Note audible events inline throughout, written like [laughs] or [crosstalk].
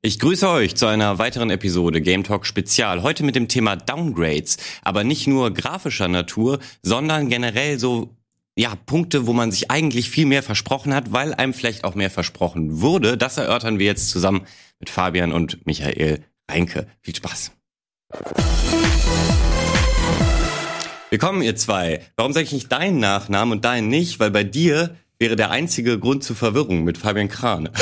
Ich grüße euch zu einer weiteren Episode Game Talk Spezial. Heute mit dem Thema Downgrades, aber nicht nur grafischer Natur, sondern generell so ja, Punkte, wo man sich eigentlich viel mehr versprochen hat, weil einem vielleicht auch mehr versprochen wurde. Das erörtern wir jetzt zusammen mit Fabian und Michael Reinke. Viel Spaß. Willkommen, ihr zwei. Warum sage ich nicht deinen Nachnamen und deinen nicht? Weil bei dir wäre der einzige Grund zur Verwirrung mit Fabian Krane.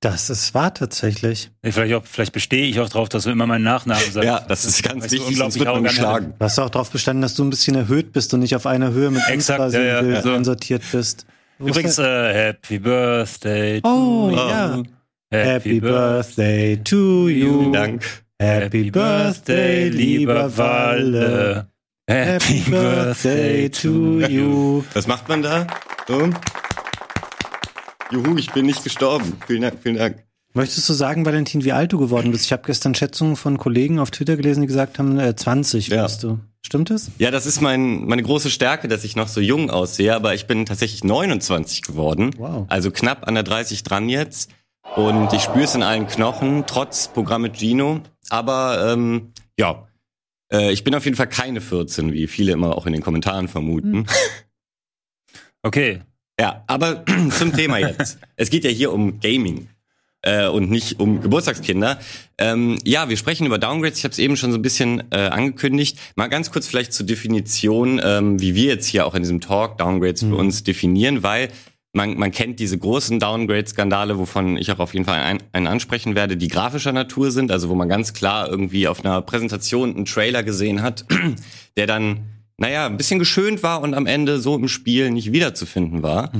Das ist wahr tatsächlich. Vielleicht, auch, vielleicht bestehe ich auch darauf, dass du immer meinen Nachnamen sagst. Ja, das ist ganz Weißt du, wichtig, sonst unglaublich wird man geschlagen. Du hast auch darauf bestanden, dass du ein bisschen erhöht bist und nicht auf einer Höhe mit Exakt, uns quasi ja, ja, im Bild ja. So. einsortiert bist. Wo Übrigens, äh, Happy Birthday to Oh, you. ja. Happy Birthday to you. Vielen Dank. Happy Birthday, lieber Walle. Happy Birthday to you. Was macht man da? So. Juhu, ich bin nicht gestorben. Vielen Dank, vielen Dank. Möchtest du sagen, Valentin, wie alt du geworden bist? Ich habe gestern Schätzungen von Kollegen auf Twitter gelesen, die gesagt haben, äh, 20 Ja. bist du. Stimmt das? Ja, das ist mein, meine große Stärke, dass ich noch so jung aussehe, aber ich bin tatsächlich 29 geworden. Wow. Also knapp an der 30 dran jetzt. Und ich spüre es in allen Knochen, trotz Programm mit Gino. Aber ähm, ja, äh, ich bin auf jeden Fall keine 14, wie viele immer auch in den Kommentaren vermuten. [laughs] Okay. Ja, aber [clears throat] zum Thema jetzt. Es geht ja hier um Gaming äh, und nicht um Geburtstagskinder. Ähm, ja, wir sprechen über Downgrades. Ich habe es eben schon so ein bisschen äh, angekündigt. Mal ganz kurz vielleicht zur Definition, ähm, wie wir jetzt hier auch in diesem Talk Downgrades für uns definieren, weil man, man kennt diese großen Downgrade-Skandale, wovon ich auch auf jeden Fall ein, einen ansprechen werde, die grafischer Natur sind, also wo man ganz klar irgendwie auf einer Präsentation einen Trailer gesehen hat, [clears throat] der dann naja, ein bisschen geschönt war und am Ende so im Spiel nicht wiederzufinden war.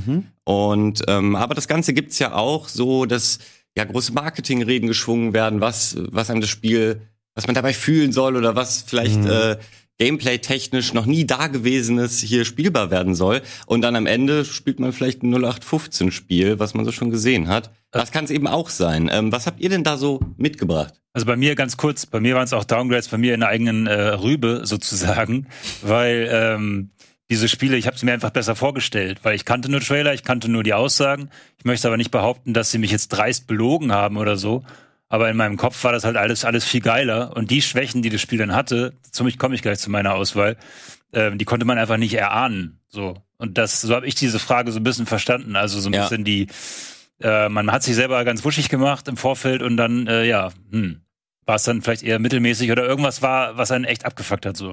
Und ähm, aber das Ganze gibt's ja auch so, dass ja große Marketingreden geschwungen werden, was was einem das Spiel, was man dabei fühlen soll oder was vielleicht äh, Gameplay-technisch noch nie dagewesenes hier spielbar werden soll. Und dann am Ende spielt man vielleicht ein 0815-Spiel, was man so schon gesehen hat. Das kann es eben auch sein. Ähm, was habt ihr denn da so mitgebracht? Also bei mir ganz kurz, bei mir waren es auch Downgrades, bei mir in der eigenen äh, Rübe sozusagen, [laughs] weil ähm, diese Spiele, ich habe sie mir einfach besser vorgestellt, weil ich kannte nur Trailer, ich kannte nur die Aussagen. Ich möchte aber nicht behaupten, dass sie mich jetzt dreist belogen haben oder so. Aber in meinem Kopf war das halt alles, alles viel geiler. Und die Schwächen, die das Spiel dann hatte, zum ich komme ich gleich zu meiner Auswahl, ähm, die konnte man einfach nicht erahnen. So. Und das, so habe ich diese Frage so ein bisschen verstanden. Also so ein Ja. bisschen die, äh, man hat sich selber ganz wuschig gemacht im Vorfeld und dann, äh, ja, hm, es dann vielleicht eher mittelmäßig oder irgendwas war, was einen echt abgefuckt hat. So.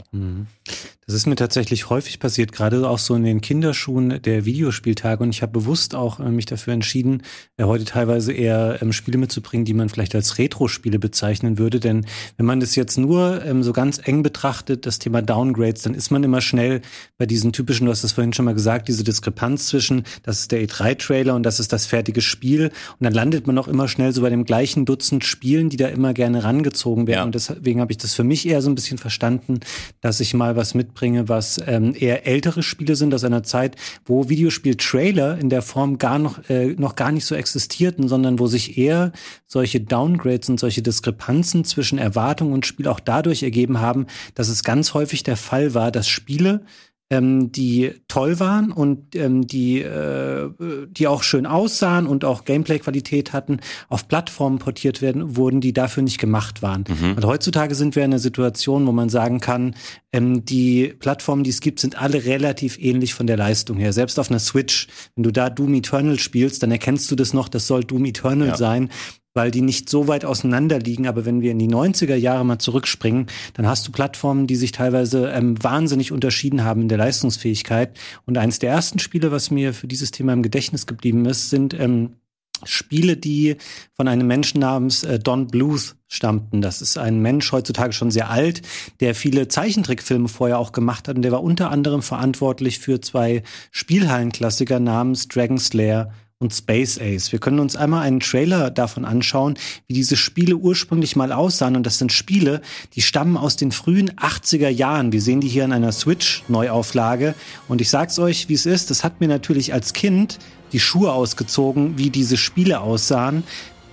Das ist mir tatsächlich häufig passiert, gerade auch so in den Kinderschuhen der Videospieltage. Und ich habe bewusst auch äh, mich dafür entschieden, äh, heute teilweise eher ähm, Spiele mitzubringen, die man vielleicht als Retro-Spiele bezeichnen würde. Denn wenn man das jetzt nur ähm, so ganz eng betrachtet, das Thema Downgrades, dann ist man immer schnell bei diesen typischen, du hast es vorhin schon mal gesagt, diese Diskrepanz zwischen, das ist der E3-Trailer und das ist das fertige Spiel. Und dann landet man auch immer schnell so bei dem gleichen Dutzend Spielen, die da immer gerne rangezogen werden. Ja. Und deswegen habe ich das für mich eher so ein bisschen verstanden, dass ich mal was mitbringe, was ähm, eher ältere Spiele sind aus einer Zeit, wo Videospiel-Trailer in der Form gar noch, äh, noch gar nicht so existierten, sondern wo sich eher solche Downgrades und solche Diskrepanzen zwischen Erwartung und Spiel auch dadurch ergeben haben, dass es ganz häufig der Fall war, dass Spiele ähm, die toll waren und ähm, die, äh, die auch schön aussahen und auch Gameplay-Qualität hatten, auf Plattformen portiert werden, wurden, die dafür nicht gemacht waren. Und heutzutage sind wir in einer Situation, wo man sagen kann, ähm, die Plattformen, die es gibt, sind alle relativ ähnlich von der Leistung her. Selbst auf einer Switch, wenn du da Doom Eternal spielst, dann erkennst du das noch, das soll Doom Eternal Ja. sein weil die nicht so weit auseinander liegen. Aber wenn wir in die 90er Jahre mal zurückspringen, dann hast du Plattformen, die sich teilweise ähm, wahnsinnig unterschieden haben in der Leistungsfähigkeit. Und eines der ersten Spiele, was mir für dieses Thema im Gedächtnis geblieben ist, sind ähm, Spiele, die von einem Menschen namens äh, Don Bluth stammten. Das ist ein Mensch, heutzutage schon sehr alt, der viele Zeichentrickfilme vorher auch gemacht hat. Und der war unter anderem verantwortlich für zwei Spielhallenklassiker namens Dragon Slayer und Space Ace. Wir können uns einmal einen Trailer davon anschauen, wie diese Spiele ursprünglich mal aussahen. Und das sind Spiele, die stammen aus den frühen 80er Jahren. Wir sehen die hier in einer Switch-Neuauflage. Und ich sag's euch, wie es ist. Das hat mir natürlich als Kind die Schuhe ausgezogen, wie diese Spiele aussahen.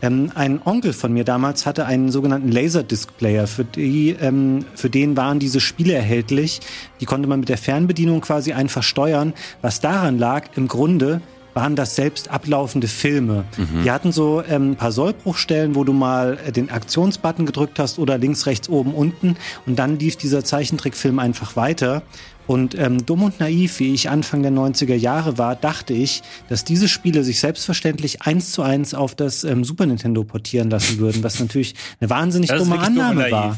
Ähm, ein Onkel von mir damals hatte einen sogenannten Laserdisc-Player. Für, die, ähm, für den waren diese Spiele erhältlich. Die konnte man mit der Fernbedienung quasi einfach steuern. Was daran lag, im Grunde, waren das selbst ablaufende Filme. Die hatten so ähm, ein paar Sollbruchstellen, wo du mal äh, den Aktionsbutton gedrückt hast oder links, rechts, oben, unten und dann lief dieser Zeichentrickfilm einfach weiter. Und ähm, dumm und naiv, wie ich Anfang der 90er Jahre war, dachte ich, dass diese Spiele sich selbstverständlich eins zu eins auf das ähm, Super Nintendo portieren lassen würden, was natürlich eine wahnsinnig dumme Annahme war.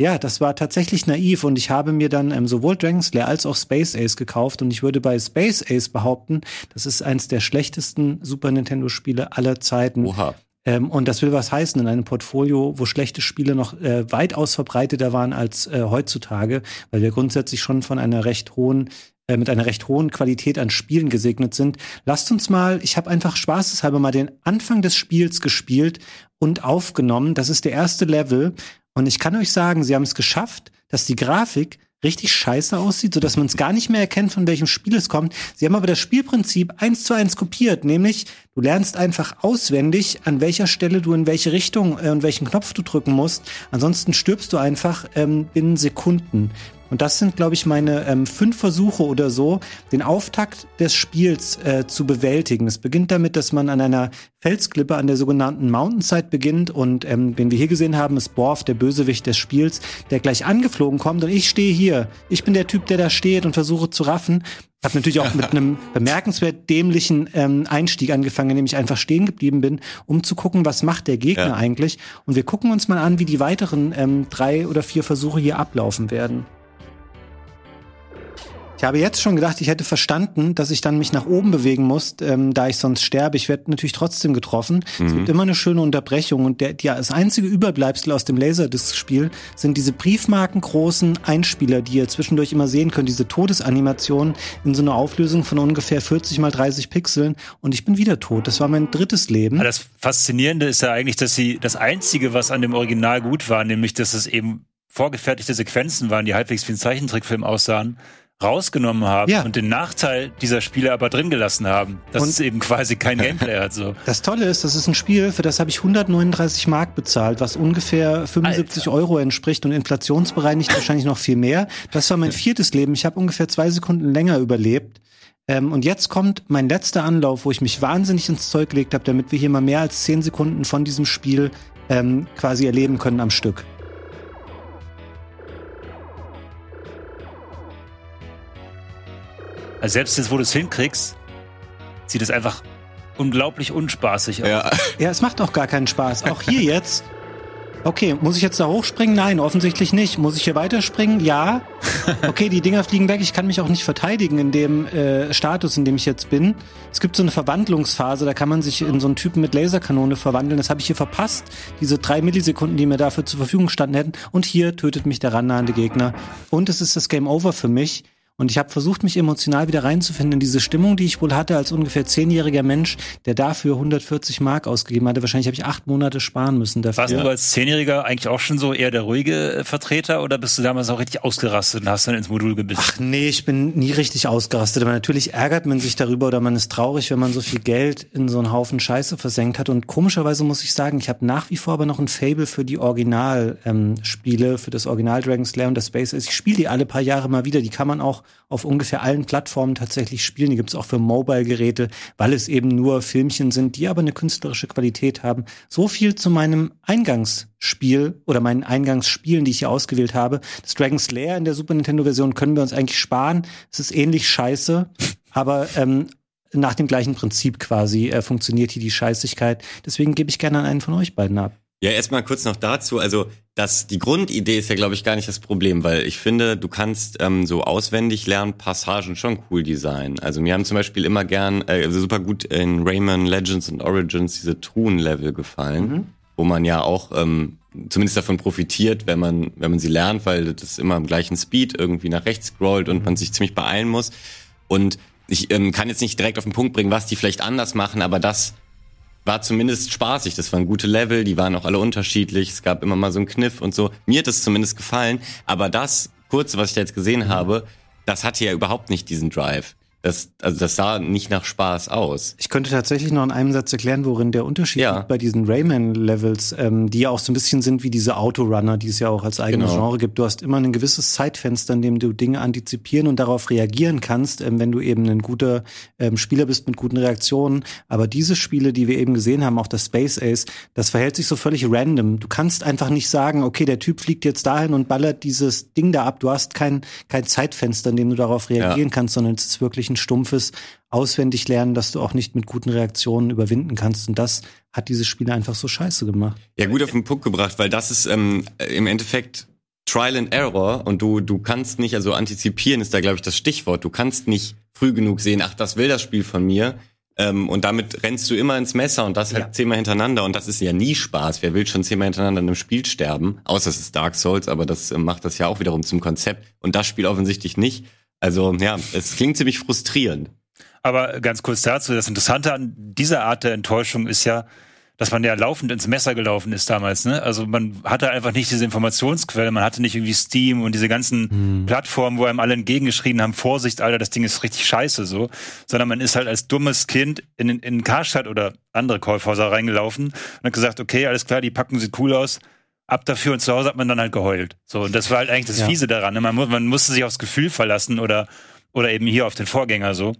Ja, das war tatsächlich naiv und ich habe mir dann ähm, sowohl Dragon's Lair als auch Space Ace gekauft und ich würde bei Space Ace behaupten, das ist eins der schlechtesten Super Nintendo Spiele aller Zeiten. Oha. Ähm, und das will was heißen in einem Portfolio, wo schlechte Spiele noch äh, weitaus verbreiteter waren als äh, heutzutage, weil wir grundsätzlich schon von einer recht hohen äh, mit einer recht hohen Qualität an Spielen gesegnet sind. Lasst uns mal, ich habe einfach spaßeshalber mal den Anfang des Spiels gespielt und aufgenommen. Das ist der erste Level und ich kann euch sagen, sie haben es geschafft, dass die Grafik richtig scheiße aussieht, sodass man es gar nicht mehr erkennt, von welchem Spiel es kommt. Sie haben aber das Spielprinzip eins zu eins kopiert, nämlich du lernst einfach auswendig, an welcher Stelle du in welche Richtung äh, und welchen Knopf du drücken musst. Ansonsten stirbst du einfach ähm, binnen Sekunden. Und das sind, glaube ich, meine ähm, fünf Versuche oder so, den Auftakt des Spiels äh, zu bewältigen. Es beginnt damit, dass man an einer Felsklippe an der sogenannten Mountainside beginnt und ähm, den wir hier gesehen haben, ist Borf, der Bösewicht des Spiels, der gleich angeflogen kommt und ich stehe hier. Ich bin der Typ, der da steht und versuche zu raffen. Hab natürlich auch mit [laughs] einem bemerkenswert dämlichen ähm, Einstieg angefangen, indem ich einfach stehen geblieben bin, um zu gucken, was macht der Gegner Ja. eigentlich. Und wir gucken uns mal an, wie die weiteren ähm, drei oder vier Versuche hier ablaufen werden. Ich habe jetzt schon gedacht, ich hätte verstanden, dass ich dann mich nach oben bewegen muss, ähm, da ich sonst sterbe. Ich werde natürlich trotzdem getroffen. Es gibt immer eine schöne Unterbrechung und der, ja, das einzige Überbleibsel aus dem Laserdisc-Spiel sind diese briefmarkengroßen Einspieler, die ihr zwischendurch immer sehen könnt, diese Todesanimationen in so einer Auflösung von ungefähr 40 mal 30 Pixeln und ich bin wieder tot. Das war mein drittes Leben. Aber das Faszinierende ist ja eigentlich, dass sie das Einzige, was an dem Original gut war, nämlich, dass es eben vorgefertigte Sequenzen waren, die halbwegs wie ein Zeichentrickfilm aussahen, rausgenommen haben Ja. und den Nachteil dieser Spiele aber drin gelassen haben, dass Und- es eben quasi kein Gameplay hat. So. [laughs] Das Tolle ist, das ist ein Spiel, für das habe ich 139 Mark bezahlt, was ungefähr 75 Euro entspricht und inflationsbereinigt wahrscheinlich noch viel mehr. Das war mein [laughs] viertes Leben. Ich habe ungefähr zwei Sekunden länger überlebt. Ähm, und jetzt kommt mein letzter Anlauf, wo ich mich wahnsinnig ins Zeug gelegt habe, damit wir hier mal mehr als 10 Sekunden von diesem Spiel ähm, quasi erleben können am Stück. Also selbst jetzt, wo du es hinkriegst, sieht es einfach unglaublich unspaßig aus. Ja. Ja, es macht auch gar keinen Spaß. Auch hier jetzt. Okay, muss ich jetzt da hochspringen? Nein, offensichtlich nicht. Muss ich hier weiterspringen? Ja. Okay, die Dinger fliegen weg. Ich kann mich auch nicht verteidigen in dem äh, Status, in dem ich jetzt bin. Es gibt so eine Verwandlungsphase, da kann man sich in so einen Typen mit Laserkanone verwandeln. Das habe ich hier verpasst. Diese drei Millisekunden, die mir dafür zur Verfügung standen hätten. Und hier tötet mich der rannahende Gegner. Und es ist das Game Over für mich. Und ich habe versucht, mich emotional wieder reinzufinden in diese Stimmung, die ich wohl hatte als ungefähr zehnjähriger Mensch, der dafür 140 Mark ausgegeben hatte. Wahrscheinlich habe ich acht Monate sparen müssen dafür. Warst du als Zehnjähriger eigentlich auch schon so eher der ruhige äh, Vertreter oder bist du damals auch richtig ausgerastet und hast dann ins Modul gebissen? Ach nee, ich bin nie richtig ausgerastet. Aber natürlich ärgert man sich darüber oder man ist traurig, wenn man so viel Geld in so einen Haufen Scheiße versenkt hat. Und komischerweise muss ich sagen, ich habe nach wie vor aber noch ein Fable für die Original-Spiele, ähm, für das Original Dragon's Lair und das Space Ace. Ich spiele die alle paar Jahre mal wieder. Die kann man auch auf ungefähr allen Plattformen tatsächlich spielen. Die gibt's auch für Mobile-Geräte, weil es eben nur Filmchen sind, die aber eine künstlerische Qualität haben. So viel zu meinem Eingangsspiel oder meinen Eingangsspielen, die ich hier ausgewählt habe. Das Dragon's Lair in der Super Nintendo-Version können wir uns eigentlich sparen. Es ist ähnlich scheiße, aber ähm, nach dem gleichen Prinzip quasi äh, funktioniert hier die Scheißigkeit. Deswegen gebe ich gerne an einen von euch beiden ab. Ja, erstmal kurz noch dazu. Also, das, die Grundidee ist ja, glaube ich, gar nicht das Problem, weil ich finde, du kannst ähm, so auswendig lernen Passagen schon cool designen. Also mir haben zum Beispiel immer gern, äh, also super gut in Rayman Legends and Origins diese Truhen-Level gefallen, wo man ja auch ähm, zumindest davon profitiert, wenn man, wenn man sie lernt, weil das immer im gleichen Speed irgendwie nach rechts scrollt und man sich ziemlich beeilen muss. Und ich ähm, kann jetzt nicht direkt auf den Punkt bringen, was die vielleicht anders machen, aber das war zumindest spaßig. Das waren gute Level, die waren auch alle unterschiedlich. Es gab immer mal so einen Kniff und so. Mir hat das zumindest gefallen. Aber das kurze, was ich da jetzt gesehen habe, das hatte ja überhaupt nicht diesen Drive. Das, also das sah nicht nach Spaß aus. Ich könnte tatsächlich noch in einem Satz erklären, worin der Unterschied Ja. liegt bei diesen Rayman-Levels, ähm, die ja auch so ein bisschen sind wie diese Autorunner, die es ja auch als eigenes Genau. Genre gibt. Du hast immer ein gewisses Zeitfenster, in dem du Dinge antizipieren und darauf reagieren kannst, ähm, wenn du eben ein guter ähm, Spieler bist mit guten Reaktionen. Aber diese Spiele, die wir eben gesehen haben, auch das Space Ace, das verhält sich so völlig random. Du kannst einfach nicht sagen, okay, der Typ fliegt jetzt dahin und ballert dieses Ding da ab. Du hast kein, kein Zeitfenster, in dem du darauf reagieren kannst, sondern es ist wirklich ein stumpfes auswendig lernen, dass du auch nicht mit guten Reaktionen überwinden kannst. Und das hat diese Spiele einfach so scheiße gemacht. Ja, gut auf den Punkt gebracht, weil das ist ähm, im Endeffekt Trial and Error und du, du kannst nicht, also antizipieren ist da, glaube ich, das Stichwort. Du kannst nicht früh genug sehen, ach, das will das Spiel von mir. Ähm, und damit rennst du immer ins Messer und das halt Ja. zehnmal hintereinander. Und das ist ja nie Spaß. Wer will schon zehnmal hintereinander in einem Spiel sterben? Außer es ist Dark Souls, aber das äh, macht das ja auch wiederum zum Konzept. Und das Spiel offensichtlich nicht. Also ja, es klingt ziemlich frustrierend. Aber ganz kurz dazu, das Interessante an dieser Art der Enttäuschung ist ja, dass man ja laufend ins Messer gelaufen ist damals. Ne? Also man hatte einfach nicht diese Informationsquelle, man hatte nicht irgendwie Steam und diese ganzen Plattformen, wo einem alle entgegengeschrien haben, Vorsicht, Alter, das Ding ist richtig scheiße so. Sondern man ist halt als dummes Kind in, in, in Karstadt oder andere Kaufhäuser reingelaufen und hat gesagt, okay, alles klar, die Packung sieht cool aus. Ab dafür und zu Hause hat man dann halt geheult. So, und das war halt eigentlich das Ja. Fiese daran. Ne? Man, mu man musste sich aufs Gefühl verlassen oder, oder eben hier auf den Vorgänger so.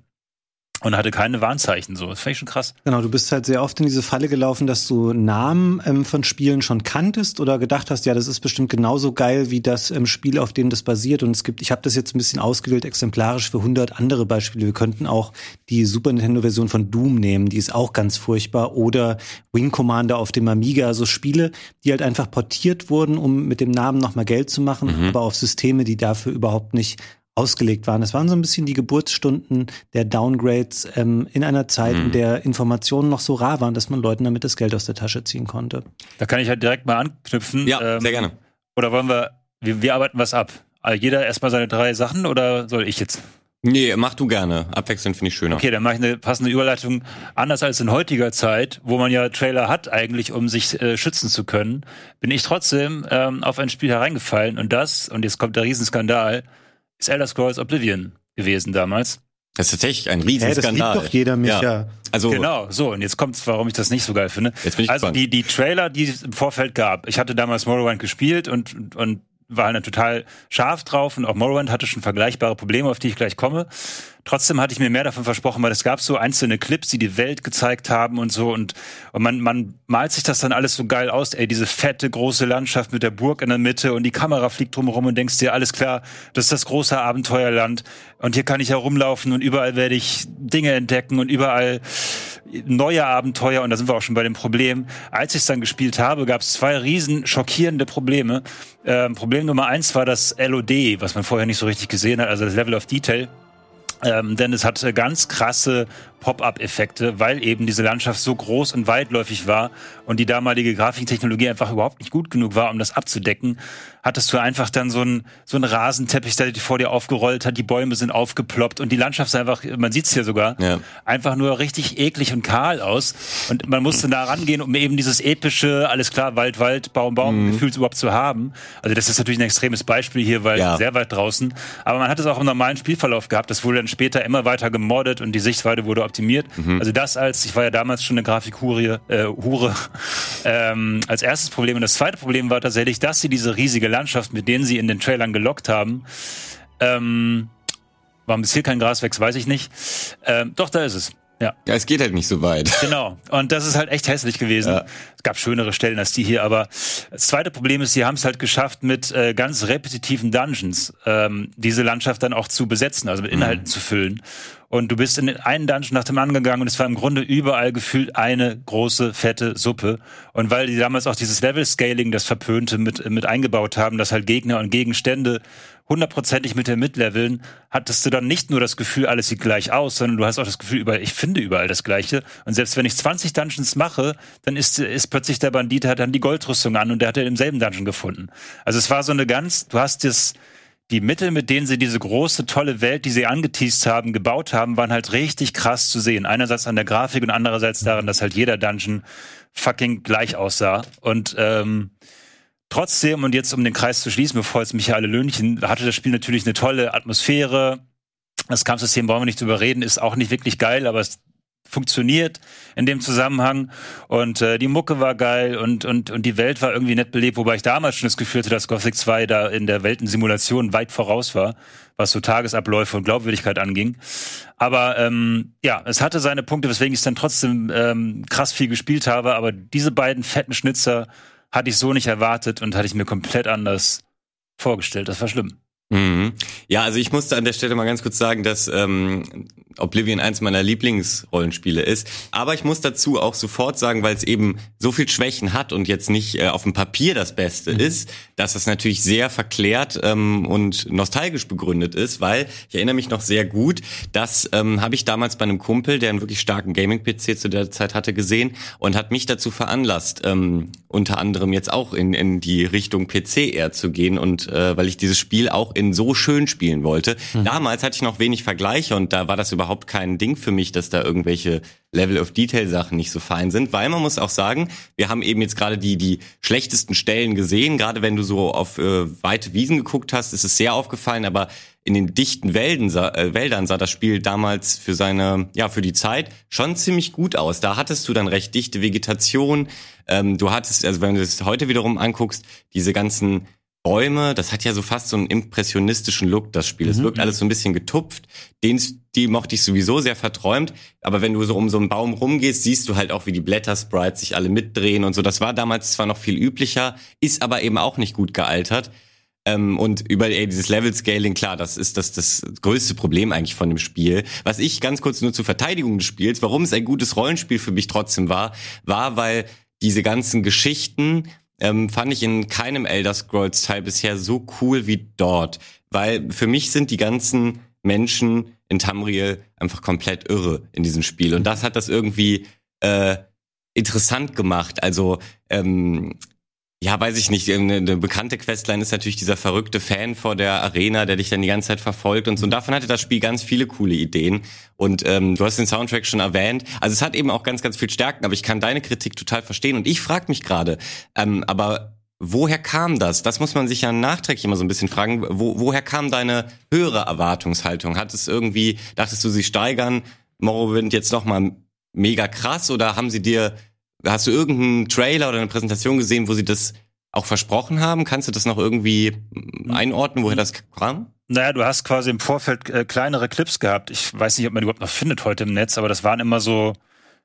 Und hatte keine Warnzeichen so. Das fand ich schon krass. Genau, du bist halt sehr oft in diese Falle gelaufen, dass du Namen ähm, von Spielen schon kanntest oder gedacht hast, ja, das ist bestimmt genauso geil wie das ähm, Spiel, auf dem das basiert. Und es gibt, ich habe das jetzt ein bisschen ausgewählt, exemplarisch für 100 andere Beispiele. Wir könnten auch die Super Nintendo-Version von Doom nehmen, die ist auch ganz furchtbar. Oder Wing Commander auf dem Amiga, also Spiele, die halt einfach portiert wurden, um mit dem Namen nochmal Geld zu machen, aber auf Systeme, die dafür überhaupt nicht ausgelegt waren. Das waren so ein bisschen die Geburtsstunden der Downgrades ähm, in einer Zeit, in der Informationen noch so rar waren, dass man Leuten damit das Geld aus der Tasche ziehen konnte. Da kann ich halt direkt mal anknüpfen. Ja, Ähm, sehr gerne. Oder wollen wir, wir, wir arbeiten was ab? Also jeder erstmal seine drei Sachen oder soll ich jetzt? Nee, mach du gerne. Abwechselnd finde ich schöner. Okay, dann mache ich eine passende Überleitung. Anders als in heutiger Zeit, wo man ja Trailer hat eigentlich, um sich äh, schützen zu können, bin ich trotzdem ähm, auf ein Spiel hereingefallen und das, und jetzt kommt der Riesenskandal, ist Elder Scrolls Oblivion gewesen damals. Das ist tatsächlich ein Hä, das liebt Riesenskandal. doch jeder, Micha. Ja. Also, Genau, so, und jetzt kommt's, warum ich das nicht so geil finde. Jetzt bin ich also gespannt. die, die Trailer, die es im Vorfeld gab, ich hatte damals Morrowind gespielt und, und war halt total scharf drauf und auch Morrowind hatte schon vergleichbare Probleme, auf die ich gleich komme. Trotzdem hatte ich mir mehr davon versprochen, weil es gab so einzelne Clips, die die Welt gezeigt haben und so und, und man, man malt sich das dann alles so geil aus, ey, diese fette, große Landschaft mit der Burg in der Mitte und die Kamera fliegt drumherum und denkst dir, alles klar, das ist das große Abenteuerland und hier kann ich herumlaufen und überall werde ich Dinge entdecken und überall neue Abenteuer und da sind wir auch schon bei dem Problem. Als ich es dann gespielt habe, gab es zwei riesen schockierende Probleme. Ähm, Problem Nummer eins war das LOD, was man vorher nicht so richtig gesehen hat, also das Level of Detail. Ähm, denn es hatte ganz krasse Pop-up-Effekte, weil eben diese Landschaft so groß und weitläufig war und die damalige Grafiktechnologie einfach überhaupt nicht gut genug war, um das abzudecken, hattest du einfach dann so einen so einen Rasenteppich, der dir vor dir aufgerollt hat, die Bäume sind aufgeploppt und die Landschaft ist einfach, man sieht es hier sogar, Ja. einfach nur richtig eklig und kahl aus und man musste da rangehen, um eben dieses epische, alles klar, Wald, Wald, Baum, Baum Gefühl überhaupt zu haben. Also das ist natürlich ein extremes Beispiel hier, weil Ja. sehr weit draußen, aber man hat es auch im normalen Spielverlauf gehabt, das wurde dann später immer weiter gemoddet und die Sichtweite wurde optimiert. Also das als, ich war ja damals schon eine Grafikhure, äh, Hure, [laughs] ähm, als erstes Problem. Und das zweite Problem war tatsächlich, dass sie diese riesige Landschaft, mit denen sie in den Trailern gelockt haben, ähm, warum bis hier kein Gras wächst, weiß ich nicht. Ähm, doch, da ist es. Ja, ja, es geht halt nicht so weit. [laughs] genau. Und das ist halt echt hässlich gewesen. Ja. Es gab schönere Stellen als die hier, aber das zweite Problem ist, sie haben es halt geschafft, mit äh, ganz repetitiven Dungeons ähm, diese Landschaft dann auch zu besetzen, also mit Inhalten zu füllen. Und du bist in einen Dungeon nach dem anderen gegangen und es war im Grunde überall gefühlt eine große, fette Suppe. Und weil die damals auch dieses Level-Scaling, das Verpönte, mit, mit eingebaut haben, dass halt Gegner und Gegenstände hundertprozentig mit dir mitleveln, hattest du dann nicht nur das Gefühl, alles sieht gleich aus, sondern du hast auch das Gefühl, überall, ich finde überall das Gleiche. Und selbst wenn ich 20 Dungeons mache, dann ist, ist plötzlich der Bandit, hat dann die Goldrüstung an und der hat ja im selben Dungeon gefunden. Also es war so eine ganz, du hast das, die Mittel, mit denen sie diese große, tolle Welt, die sie angeteased haben, gebaut haben, waren halt richtig krass zu sehen. Einerseits an der Grafik und andererseits daran, dass halt jeder Dungeon fucking gleich aussah. Und ähm, trotzdem, und jetzt um den Kreis zu schließen, bevor jetzt mich alle löhnchen, hatte das Spiel natürlich eine tolle Atmosphäre, Das Kampfsystem brauchen wir nicht drüber reden, ist auch nicht wirklich geil, aber es funktioniert in dem Zusammenhang. Und äh, die Mucke war geil und, und, und die Welt war irgendwie nett belebt, wobei ich damals schon das Gefühl hatte, dass Gothic 2 da in der Weltensimulation weit voraus war, was so Tagesabläufe und Glaubwürdigkeit anging. Aber ähm, ja, es hatte seine Punkte, weswegen ich es dann trotzdem ähm, krass viel gespielt habe, aber diese beiden fetten Schnitzer hatte ich so nicht erwartet und hatte ich mir komplett anders vorgestellt. Das war schlimm. Mhm. Ja, also ich musste an der Stelle mal ganz kurz sagen, dass ähm, Oblivion eins meiner Lieblingsrollenspiele ist. Aber ich muss dazu auch sofort sagen, weil es eben so viel Schwächen hat und jetzt nicht äh, auf dem Papier das Beste mhm. ist, dass es natürlich sehr verklärt ähm, und nostalgisch begründet ist, weil ich erinnere mich noch sehr gut, das ähm, habe ich damals bei einem Kumpel, der einen wirklich starken Gaming-PC zu der Zeit hatte, gesehen und hat mich dazu veranlasst, ähm, unter anderem jetzt auch in, in die Richtung PC eher zu gehen und äh, weil ich dieses Spiel auch in so schön spielen wollte. Mhm. Damals hatte ich noch wenig Vergleiche und da war das überhaupt kein Ding für mich, dass da irgendwelche Level of Detail Sachen nicht so fein sind, weil man muss auch sagen, wir haben eben jetzt gerade die die schlechtesten Stellen gesehen, gerade wenn du so auf äh, weite Wiesen geguckt hast, ist es sehr aufgefallen, aber in den dichten Wälden, äh, Wäldern sah das Spiel damals für seine, ja, für die Zeit schon ziemlich gut aus. Da hattest du dann recht dichte Vegetation. Ähm, du hattest, also wenn du es heute wiederum anguckst, diese ganzen Bäume, das hat ja so fast so einen impressionistischen Look, das Spiel. Es mhm. wirkt alles so ein bisschen getupft. Den, die mochte ich sowieso sehr verträumt. Aber wenn du so um so einen Baum rumgehst, siehst du halt auch, wie die Blättersprites sich alle mitdrehen und so. Das war damals zwar noch viel üblicher, ist aber eben auch nicht gut gealtert. Ähm, und über ey, dieses Level-Scaling, klar, das ist das, das größte Problem eigentlich von dem Spiel. Was ich ganz kurz nur zur Verteidigung des Spiels, warum es ein gutes Rollenspiel für mich trotzdem war, war, weil diese ganzen Geschichten ähm, fand ich in keinem Elder Scrolls Teil bisher so cool wie dort, weil für mich sind die ganzen Menschen in Tamriel einfach komplett irre in diesem Spiel und das hat das irgendwie äh, interessant gemacht. Also ähm, ja, weiß ich nicht. Eine, bekannte Questline ist natürlich dieser verrückte Fan vor der Arena, der dich dann die ganze Zeit verfolgt und so. Und davon hatte das Spiel ganz viele coole Ideen. Und ähm, du hast den Soundtrack schon erwähnt. Also es hat eben auch ganz, ganz viel Stärken, aber ich kann deine Kritik total verstehen. Und ich frage mich gerade, ähm, aber woher kam das? Das muss man sich ja nachträglich immer so ein bisschen fragen. Wo, woher kam deine höhere Erwartungshaltung? Hat es irgendwie, dachtest du, sie steigern Morrowind jetzt nochmal mega krass oder haben sie dir Hast du irgendeinen Trailer oder eine Präsentation gesehen, wo sie das auch versprochen haben? Kannst du das noch irgendwie einordnen, woher das kam? Naja, du hast quasi im Vorfeld äh, kleinere Clips gehabt. Ich weiß nicht, ob man die überhaupt noch findet heute im Netz, aber das waren immer so,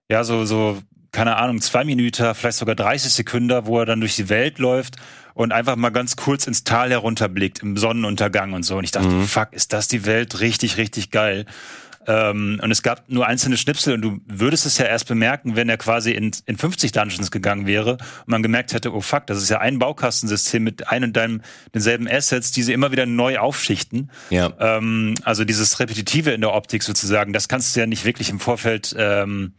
ja, so, so, keine Ahnung, zwei Minuten, vielleicht sogar 30 Sekunden, wo er dann durch die Welt läuft und einfach mal ganz kurz ins Tal herunterblickt im Sonnenuntergang und so. Und ich dachte, mhm. fuck, ist das die Welt richtig, richtig geil. Ähm, und es gab nur einzelne Schnipsel und du würdest es ja erst bemerken, wenn er quasi in, in 50 Dungeons gegangen wäre und man gemerkt hätte, oh fuck, das ist ja ein Baukastensystem mit ein und deinem denselben Assets, die sie immer wieder neu aufschichten. Ja. Ähm, also dieses Repetitive in der Optik sozusagen, das kannst du ja nicht wirklich im Vorfeld ähm,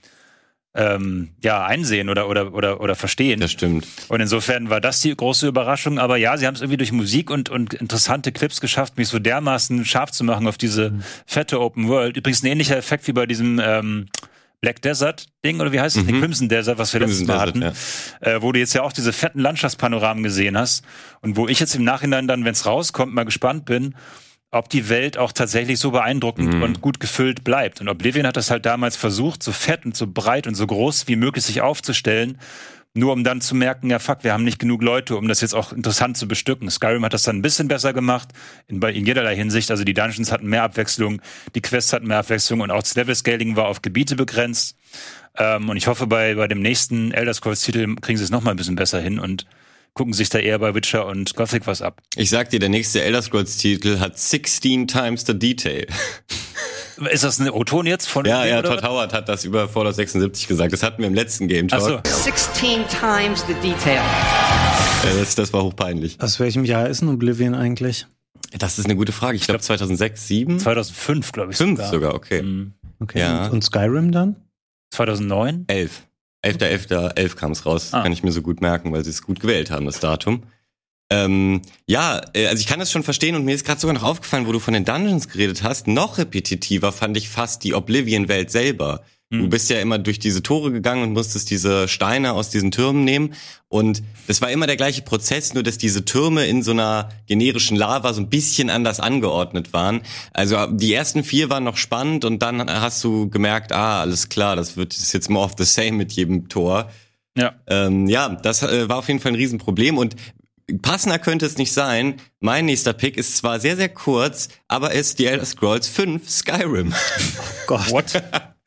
ähm, ja einsehen oder oder oder oder verstehen. Das stimmt. Und insofern war das die große Überraschung. Aber ja, sie haben es irgendwie durch Musik und und interessante Clips geschafft, mich so dermaßen scharf zu machen auf diese mhm. fette Open World. Übrigens ein ähnlicher Effekt wie bei diesem ähm, Black Desert Ding oder wie heißt es? Mhm. Crimson Desert, was wir Crimson letztes Mal hatten, ja. äh, wo du jetzt ja auch diese fetten Landschaftspanoramen gesehen hast und wo ich jetzt im Nachhinein dann, wenn es rauskommt, mal gespannt bin, ob die Welt auch tatsächlich so beeindruckend mhm. und gut gefüllt bleibt. Und Oblivion hat das halt damals versucht, so fett und so breit und so groß wie möglich sich aufzustellen, nur um dann zu merken, ja fuck, wir haben nicht genug Leute, um das jetzt auch interessant zu bestücken. Skyrim hat das dann ein bisschen besser gemacht, in, in jederlei Hinsicht. Also die Dungeons hatten mehr Abwechslung, die Quests hatten mehr Abwechslung und auch das Level-Scaling war auf Gebiete begrenzt. Ähm, und ich hoffe, bei, bei dem nächsten Elder Scrolls-Titel kriegen sie es noch mal ein bisschen besser hin und gucken sich da eher bei Witcher und Gothic was ab. Ich sag dir, der nächste Elder Scrolls Titel hat 16 times the detail. Ist das ein O-Ton jetzt von Ja, ja, Todd Howard hat das über Fallout 76 gesagt. Das hatten wir im letzten Game Talk. Ach so. 16 times the detail. Das, das war hochpeinlich. Aus welchem Jahr ist ein Oblivion eigentlich? Das ist eine gute Frage. Ich glaube 2006, 7? 2005, glaube ich 5 sogar. sogar, okay. Mhm. Okay. Ja. Und, und Skyrim dann? 2009? 11. 11.11.11 kam es raus, ah. kann ich mir so gut merken, weil sie es gut gewählt haben, das Datum. Ähm, ja, äh, also ich kann das schon verstehen und mir ist gerade sogar noch aufgefallen, wo du von den Dungeons geredet hast, noch repetitiver fand ich fast die Oblivion-Welt selber. Du Mhm. bist ja immer durch diese Tore gegangen und musstest diese Steine aus diesen Türmen nehmen. Und das war immer der gleiche Prozess, nur dass diese Türme in so einer generischen Lava so ein bisschen anders angeordnet waren. Also die ersten vier waren noch spannend und dann hast du gemerkt, ah, alles klar, das wird das ist jetzt more of the same mit jedem Tor. Ja. Ähm, ja, das äh, war auf jeden Fall ein Riesenproblem und passender könnte es nicht sein. Mein nächster Pick ist zwar sehr, sehr kurz, aber ist die Elder Scrolls 5 Skyrim. [laughs] Gott. What?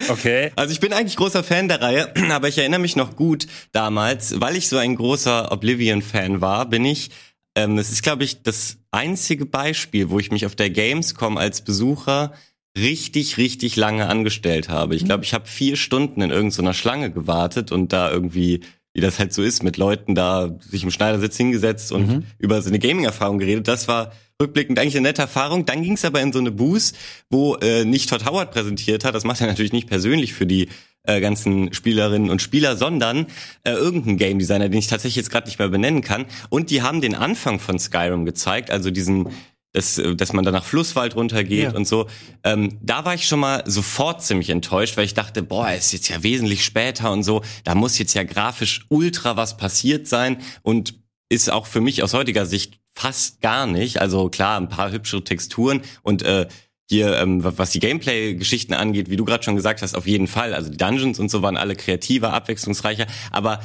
Okay. Also ich bin eigentlich großer Fan der Reihe, [clears throat] aber ich erinnere mich noch gut damals, weil ich so ein großer Oblivion-Fan war, bin ich, ähm, das ist glaube ich das einzige Beispiel, wo ich mich auf der Gamescom als Besucher richtig, richtig lange angestellt habe. Ich glaube, ich habe vier Stunden in irgendeiner Schlange gewartet und da irgendwie, wie das halt so ist, mit Leuten da sich im Schneidersitz hingesetzt und über so eine Gaming-Erfahrung geredet. Das war rückblickend eigentlich eine nette Erfahrung. Dann ging es aber in so eine Booth, wo äh, nicht Todd Howard präsentiert hat. Das macht er natürlich nicht persönlich für die äh, ganzen Spielerinnen und Spieler, sondern äh, irgendein Game Designer, den ich tatsächlich jetzt gerade nicht mehr benennen kann. Und die haben den Anfang von Skyrim gezeigt, also diesen dass, äh, dass man da nach Flusswald runtergeht Ja. und so. Ähm, da war ich schon mal sofort ziemlich enttäuscht, weil ich dachte, boah, ist jetzt ja wesentlich später und so. Da muss jetzt ja grafisch ultra was passiert sein und ist auch für mich aus heutiger Sicht fast gar nicht. Also klar, ein paar hübsche Texturen und äh, hier, ähm, was die Gameplay-Geschichten angeht, wie du gerade schon gesagt hast, auf jeden Fall. Also die Dungeons und so waren alle kreativer, abwechslungsreicher. Aber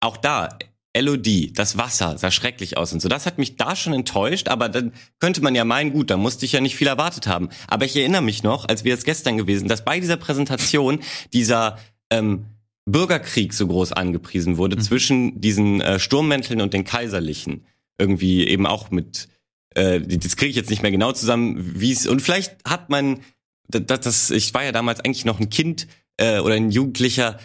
auch da, LOD, das Wasser sah schrecklich aus und so. Das hat mich da schon enttäuscht, aber dann könnte man ja meinen, gut, da musste ich ja nicht viel erwartet haben. Aber ich erinnere mich noch, als wir es gestern gewesen, dass bei dieser Präsentation dieser ähm, Bürgerkrieg so groß angepriesen wurde zwischen diesen äh, Sturmmänteln und den Kaiserlichen. Irgendwie eben auch mit, äh, das kriege ich jetzt nicht mehr genau zusammen, wie es, und vielleicht hat man, das, das, ich war ja damals eigentlich noch ein Kind äh, oder ein Jugendlicher,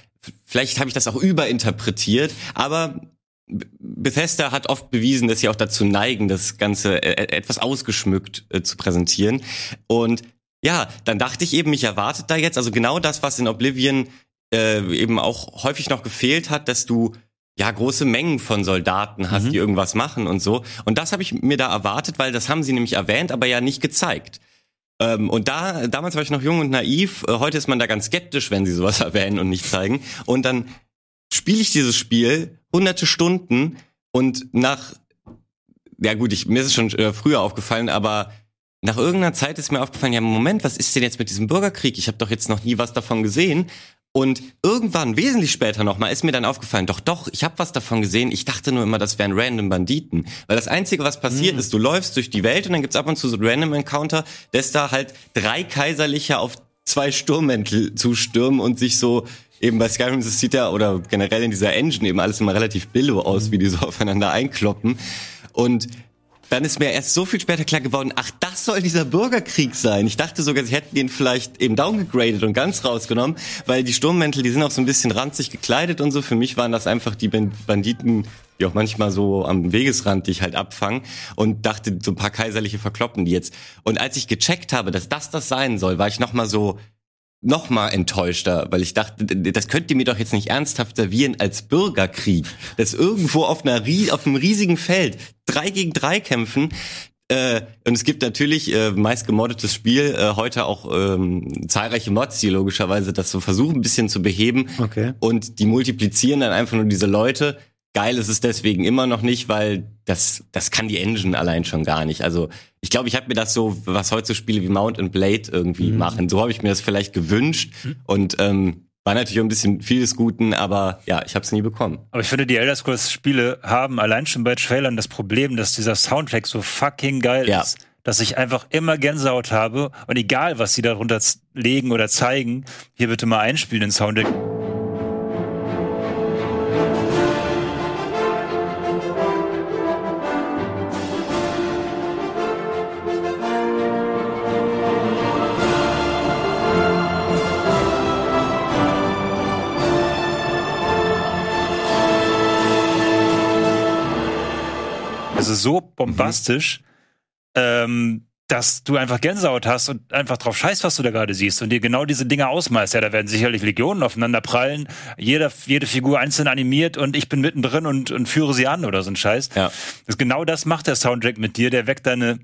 vielleicht habe ich das auch überinterpretiert, aber Bethesda hat oft bewiesen, dass sie auch dazu neigen, das Ganze äh, etwas ausgeschmückt äh, zu präsentieren. Und ja, dann dachte ich eben, mich erwartet da jetzt, also genau das, was in Oblivion äh, eben auch häufig noch gefehlt hat, dass du ja große Mengen von Soldaten hast, die irgendwas machen und so. Und das habe ich mir da erwartet, weil das haben sie nämlich erwähnt, aber ja nicht gezeigt. Ähm, und da, damals war ich noch jung und naiv. Äh, heute ist man da ganz skeptisch, wenn sie sowas [laughs] erwähnen und nicht zeigen. Und dann spiele ich dieses Spiel hunderte Stunden und nach, ja gut, ich, mir ist es schon äh, früher aufgefallen, aber nach irgendeiner Zeit ist mir aufgefallen, ja Moment, was ist denn jetzt mit diesem Bürgerkrieg? Ich habe doch jetzt noch nie was davon gesehen. Und irgendwann, wesentlich später nochmal, ist mir dann aufgefallen, doch, doch, ich habe was davon gesehen. Ich dachte nur immer, das wären random Banditen. Weil das Einzige, was passiert ist, du läufst durch die Welt und dann gibt's ab und zu so random Encounter, dass da halt drei Kaiserliche auf zwei Sturmmäntel zustürmen und sich so eben bei Skyrim, das sieht ja, oder generell in dieser Engine eben alles immer relativ billow aus, wie die so aufeinander einkloppen. Und dann ist mir erst so viel später klar geworden, ach, das soll dieser Bürgerkrieg sein. Ich dachte sogar, sie hätten den vielleicht eben downgegradet und ganz rausgenommen, weil die Sturmmäntel, die sind auch so ein bisschen ranzig gekleidet und so. Für mich waren das einfach die Ban- Banditen, die auch manchmal so am Wegesrand dich halt abfangen und dachte, so ein paar kaiserliche verkloppen die jetzt. Und als ich gecheckt habe, dass das das sein soll, war ich noch mal so, noch mal enttäuschter, weil ich dachte, das könnt ihr mir doch jetzt nicht ernsthaft servieren als Bürgerkrieg, dass irgendwo auf einer auf einem riesigen Feld drei gegen drei kämpfen. Äh, und es gibt natürlich äh, meist gemoddetes Spiel, äh, heute auch ähm, zahlreiche Mods, die logischerweise das so versuchen ein bisschen zu beheben. Okay. Und die multiplizieren dann einfach nur diese Leute. Geil ist es deswegen immer noch nicht, weil das, das kann die Engine allein schon gar nicht. Also ich glaube, ich habe mir das so, was heute so Spiele wie Mount and Blade irgendwie machen, so habe ich mir das vielleicht gewünscht. Und ähm, war natürlich auch ein bisschen vieles Guten, aber ja, ich habe es nie bekommen. Aber ich finde, die Elder Scrolls Spiele haben allein schon bei Trailern das Problem, dass dieser Soundtrack so fucking geil Ja. ist, dass ich einfach immer Gänsehaut habe und egal, was sie darunter legen oder zeigen, hier bitte mal einspielen den Soundtrack. So bombastisch, ähm, dass du einfach Gänsehaut hast und einfach drauf scheißt, was du da gerade siehst und dir genau diese Dinge ausmalst. Ja, da werden sicherlich Legionen aufeinander prallen, jeder, jede Figur einzeln animiert und ich bin mittendrin und, und führe sie an oder so ein Scheiß. Ja. Das, genau das macht der Soundtrack mit dir, der weckt deine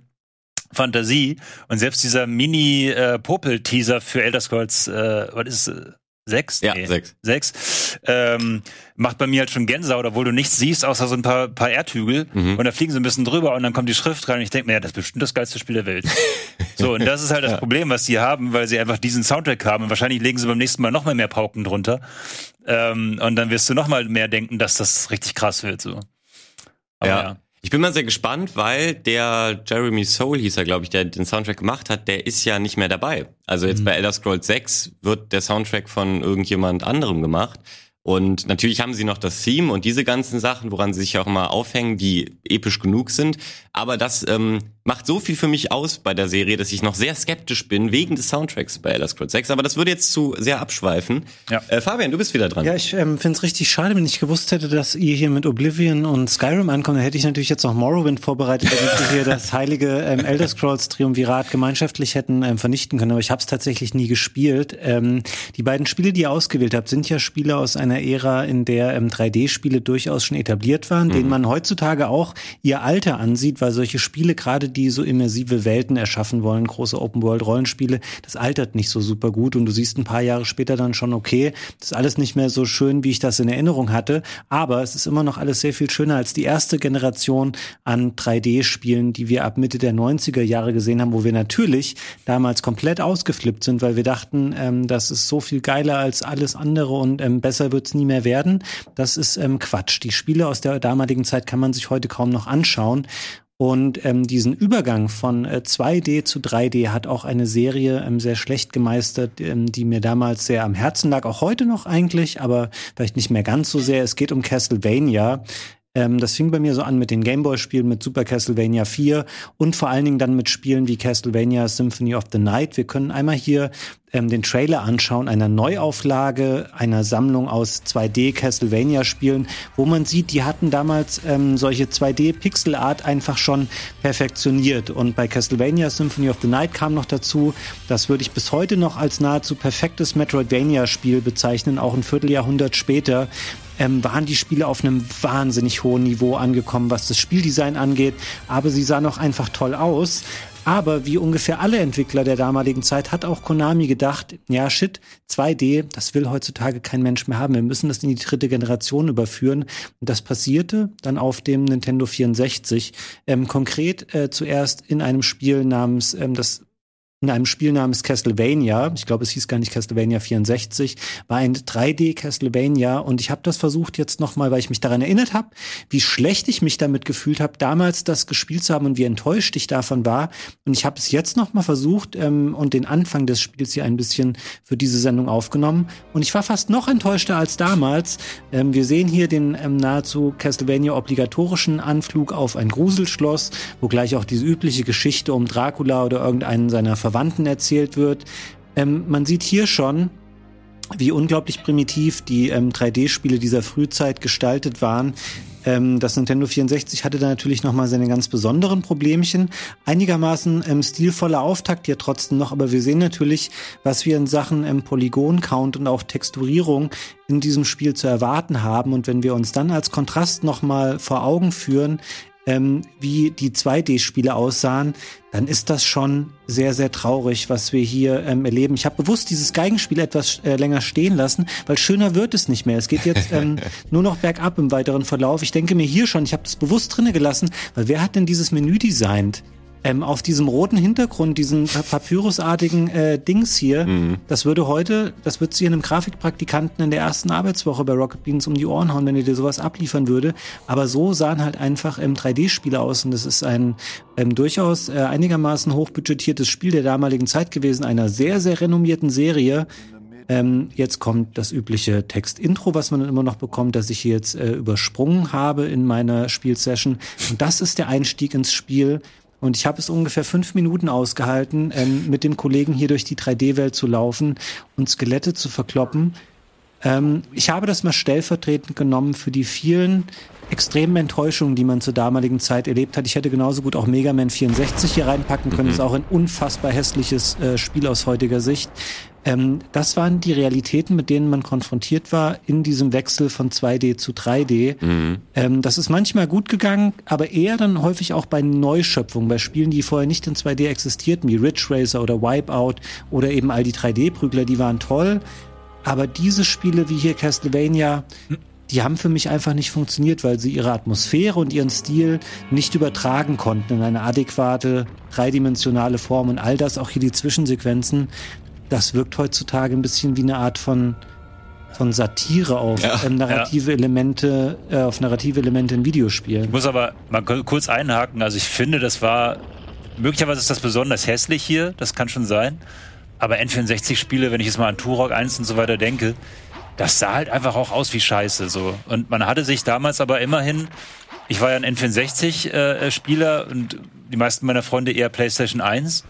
Fantasie und selbst dieser Mini-Popel-Teaser für Elder Scrolls, äh, was ist, äh, sechs? Ja, sechs. Sechs. Ähm, macht bei mir halt schon Gänsehaut, obwohl du nichts siehst, außer so ein paar, paar Erdhügel. Mhm. Und da fliegen sie ein bisschen drüber und dann kommt die Schrift rein und ich denke mir, ja, das ist bestimmt das geilste Spiel der Welt. [laughs] so, und das ist halt das Problem, was die haben, weil sie einfach diesen Soundtrack haben. Und wahrscheinlich legen sie beim nächsten Mal noch mal mehr Pauken drunter. Ähm, und dann wirst du noch mal mehr denken, dass das richtig krass wird. So. Aber ja. ja. Ich bin mal sehr gespannt, weil der Jeremy Soule hieß er, glaube ich, der den Soundtrack gemacht hat, der ist ja nicht mehr dabei. Also jetzt bei Elder Scrolls 6 wird der Soundtrack von irgendjemand anderem gemacht. Und natürlich haben sie noch das Theme und diese ganzen Sachen, woran sie sich auch immer aufhängen, die episch genug sind. Aber das ähm, macht so viel für mich aus bei der Serie, dass ich noch sehr skeptisch bin wegen des Soundtracks bei Elder Scrolls 6. Aber das würde jetzt zu sehr abschweifen. Ja. Äh, Fabian, du bist wieder dran. Ja, ich ähm, finde es richtig schade, wenn ich gewusst hätte, dass ihr hier mit Oblivion und Skyrim ankommt. Dann hätte ich natürlich jetzt noch Morrowind vorbereitet, damit wir hier das heilige ähm, Elder Scrolls Triumvirat gemeinschaftlich hätten ähm, vernichten können. Aber ich habe es tatsächlich nie gespielt. Ähm, die beiden Spiele, die ihr ausgewählt habt, sind ja Spiele aus einer Ära, in der ähm, 3D-Spiele durchaus schon etabliert waren, denen man heutzutage auch ihr Alter ansieht, weil solche Spiele, gerade die so immersive Welten erschaffen wollen, große Open-World-Rollenspiele, das altert nicht so super gut und du siehst ein paar Jahre später dann schon, okay, das ist alles nicht mehr so schön, wie ich das in Erinnerung hatte, aber es ist immer noch alles sehr viel schöner als die erste Generation an 3D-Spielen, die wir ab Mitte der 90er Jahre gesehen haben, wo wir natürlich damals komplett ausgeflippt sind, weil wir dachten, ähm, das ist so viel geiler als alles andere und ähm, besser wird's nie mehr werden. Das ist ähm, Quatsch. Die Spiele aus der damaligen Zeit kann man sich heute kaum noch anschauen. Und ähm, diesen Übergang von äh, 2D zu 3D hat auch eine Serie ähm, sehr schlecht gemeistert, ähm, die mir damals sehr am Herzen lag, auch heute noch eigentlich, aber vielleicht nicht mehr ganz so sehr. Es geht um Castlevania. Ähm, das fing bei mir so an mit den Gameboy-Spielen, mit Super Castlevania 4 und vor allen Dingen dann mit Spielen wie Castlevania Symphony of the Night. Wir können einmal hier ähm, den Trailer anschauen, einer Neuauflage, einer Sammlung aus 2D Castlevania-Spielen, wo man sieht, die hatten damals ähm, solche 2D-Pixel-Art einfach schon perfektioniert. Und bei Castlevania Symphony of the Night kam noch dazu, das würde ich bis heute noch als nahezu perfektes Metroidvania-Spiel bezeichnen, auch ein Vierteljahrhundert später ähm, waren die Spiele auf einem wahnsinnig hohen Niveau angekommen, was das Spieldesign angeht. Aber sie sahen auch einfach toll aus. Aber wie ungefähr alle Entwickler der damaligen Zeit hat auch Konami gedacht, ja shit, 2D, das will heutzutage kein Mensch mehr haben. Wir müssen das in die dritte Generation überführen. Und das passierte dann auf dem Nintendo 64. Ähm, konkret äh, zuerst in einem Spiel namens ähm, das in einem Spiel namens Castlevania, ich glaube, es hieß gar nicht Castlevania 64, war ein 3D Castlevania und ich habe das versucht jetzt nochmal, weil ich mich daran erinnert habe, wie schlecht ich mich damit gefühlt habe, damals das gespielt zu haben und wie enttäuscht ich davon war. Und ich habe es jetzt nochmal versucht ähm, und den Anfang des Spiels hier ein bisschen für diese Sendung aufgenommen und ich war fast noch enttäuschter als damals. Ähm, wir sehen hier den ähm, nahezu Castlevania obligatorischen Anflug auf ein Gruselschloss, wo gleich auch diese übliche Geschichte um Dracula oder irgendeinen seiner Verwandten erzählt wird. Ähm, man sieht hier schon, wie unglaublich primitiv die ähm, 3D-Spiele dieser Frühzeit gestaltet waren. Ähm, das Nintendo 64 hatte da natürlich nochmal seine ganz besonderen Problemchen. Einigermaßen ähm, stilvoller Auftakt ja trotzdem noch, aber wir sehen natürlich, was wir in Sachen ähm, Polygon-Count und auch Texturierung in diesem Spiel zu erwarten haben. Und wenn wir uns dann als Kontrast nochmal vor Augen führen, ähm, wie die 2D-Spiele aussahen, dann ist das schon sehr, sehr traurig, was wir hier ähm, erleben. Ich habe bewusst dieses Geigenspiel etwas äh, länger stehen lassen, weil schöner wird es nicht mehr. Es geht jetzt ähm, [laughs] nur noch bergab im weiteren Verlauf. Ich denke mir hier schon, ich habe das bewusst drinne gelassen, weil wer hat denn dieses Menü designt? Ähm, auf diesem roten Hintergrund, diesen papyrusartigen äh, Dings hier, das würde heute, das wird sie einem Grafikpraktikanten in der ersten Arbeitswoche bei Rocket Beans um die Ohren hauen, wenn er dir sowas abliefern würde. Aber so sahen halt einfach ähm, 3D-Spiele aus und das ist ein ähm, durchaus äh, einigermaßen hochbudgetiertes Spiel der damaligen Zeit gewesen, einer sehr, sehr renommierten Serie. Ähm, jetzt kommt das übliche Text-Intro, was man dann immer noch bekommt, das ich hier jetzt äh, übersprungen habe in meiner Spielsession. Und das ist der Einstieg ins Spiel. Und ich habe es ungefähr fünf Minuten ausgehalten, ähm, mit dem Kollegen hier durch die 3D-Welt zu laufen und Skelette zu verkloppen. Ähm, ich habe das mal stellvertretend genommen für die vielen extremen Enttäuschungen, die man zur damaligen Zeit erlebt hat. Ich hätte genauso gut auch Mega Man 64 hier reinpacken können. Das ist auch ein unfassbar hässliches äh, Spiel aus heutiger Sicht. Ähm, das waren die Realitäten, mit denen man konfrontiert war in diesem Wechsel von 2D zu 3D. Ähm, das ist manchmal gut gegangen, aber eher dann häufig auch bei Neuschöpfungen, bei Spielen, die vorher nicht in 2D existierten, wie Ridge Racer oder Wipeout oder eben all die 3D-Prügler, die waren toll. Aber diese Spiele wie hier Castlevania, die haben für mich einfach nicht funktioniert, weil sie ihre Atmosphäre und ihren Stil nicht übertragen konnten in eine adäquate, dreidimensionale Form. Und all das, auch hier die Zwischensequenzen, das wirkt heutzutage ein bisschen wie eine Art von, von Satire auf Ja. ähm, narrative Elemente, äh, auf narrative Elemente in Videospielen. Ich muss aber mal ku- kurz einhaken. Also ich finde, das war möglicherweise ist das besonders hässlich hier. Das kann schon sein. Aber N64-Spiele, wenn ich jetzt mal an Turok 1 und so weiter denke, das sah halt einfach auch aus wie Scheiße so. Und man hatte sich damals aber immerhin, ich war ja ein N64-Spieler und die meisten meiner Freunde eher PlayStation 1.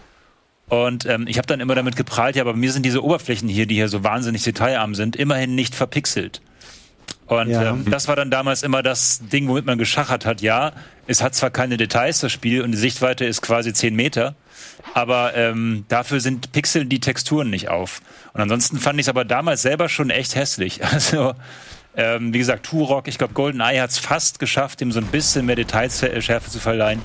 Und ähm, ich habe dann immer damit geprahlt, ja, aber mir sind diese Oberflächen hier, die hier so wahnsinnig detailarm sind, immerhin nicht verpixelt. Und Ja. ähm, das war dann damals immer das Ding, womit man geschachert hat. Ja, es hat zwar keine Details, das Spiel, und die Sichtweite ist quasi 10 Meter, aber ähm, dafür sind Pixeln die Texturen nicht auf. Und ansonsten fand ich es aber damals selber schon echt hässlich. [laughs] Also, ähm, wie gesagt, Turok, ich glaube, GoldenEye hat es fast geschafft, ihm so ein bisschen mehr Detailschärfe zu verleihen.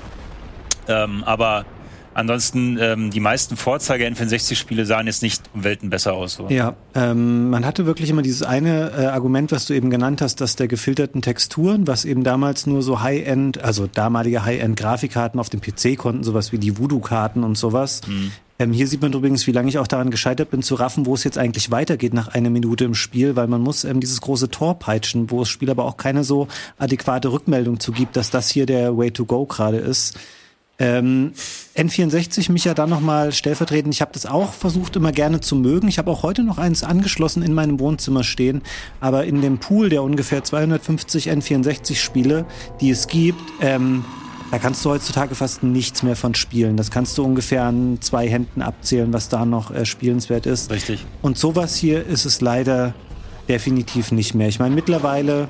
Ähm, aber ansonsten, ähm, die meisten Vorzeige N64-Spiele sahen jetzt nicht um Welten besser aus. So. Ja, ähm, man hatte wirklich immer dieses eine äh, Argument, was du eben genannt hast, dass der gefilterten Texturen, was eben damals nur so High-End, also damalige High-End-Grafikkarten auf dem PC konnten, sowas wie die Voodoo-Karten und sowas. Ähm, hier sieht man übrigens, wie lange ich auch daran gescheitert bin, zu raffen, wo es jetzt eigentlich weitergeht nach einer Minute im Spiel, weil man muss ähm, dieses große Tor peitschen, wo das Spiel aber auch keine so adäquate Rückmeldung zu gibt, dass das hier der Way to go gerade ist. Ähm, N64 mich ja dann nochmal stellvertretend. Ich habe das auch versucht immer gerne zu mögen. Ich habe auch heute noch eins angeschlossen in meinem Wohnzimmer stehen. Aber in dem Pool der ungefähr 250 N64-Spiele, die es gibt, ähm, da kannst du heutzutage fast nichts mehr von spielen. Das kannst du ungefähr an zwei Händen abzählen, was da noch äh, spielenswert ist. Richtig. Und sowas hier ist es leider definitiv nicht mehr. Ich meine, mittlerweile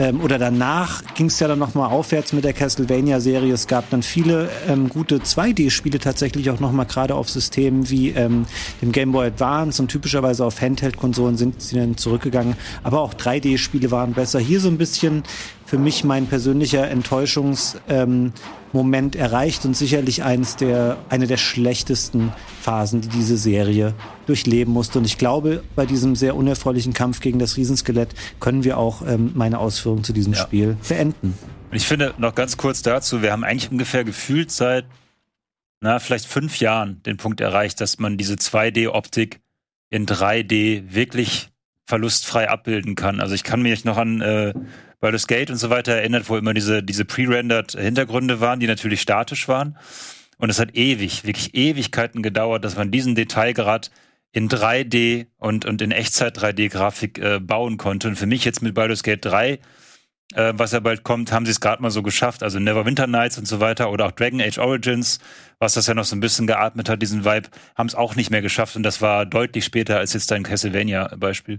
ähm, oder danach ging es ja dann nochmal aufwärts mit der Castlevania-Serie. Es gab dann viele ähm, gute 2D-Spiele tatsächlich auch nochmal gerade auf Systemen wie ähm, dem Game Boy Advance und typischerweise auf Handheld-Konsolen sind sie dann zurückgegangen. Aber auch 3D-Spiele waren besser. Hier so ein bisschen für mich mein persönlicher Enttäuschungsmoment ähm, erreicht und sicherlich eins der, eine der schlechtesten Phasen, die diese Serie durchleben musste. Und ich glaube, bei diesem sehr unerfreulichen Kampf gegen das Riesenskelett können wir auch ähm, meine Ausführungen zu diesem Ja. Spiel beenden. Und ich finde noch ganz kurz dazu, wir haben eigentlich ungefähr gefühlt seit, na, vielleicht fünf Jahren den Punkt erreicht, dass man diese 2D-Optik in 3D wirklich verlustfrei abbilden kann. Also ich kann mich noch an äh, Baldur's Gate und so weiter erinnert, wo immer diese, diese pre-rendered Hintergründe waren, die natürlich statisch waren. Und es hat ewig, wirklich Ewigkeiten gedauert, dass man diesen Detailgrad in 3D und, und in Echtzeit 3D-Grafik äh, bauen konnte. Und für mich jetzt mit Baldur's Gate 3 äh, was ja bald kommt, haben sie es gerade mal so geschafft. Also Neverwinter Nights und so weiter oder auch Dragon Age Origins, was das ja noch so ein bisschen geatmet hat, diesen Vibe, haben es auch nicht mehr geschafft und das war deutlich später als jetzt dein Castlevania-Beispiel.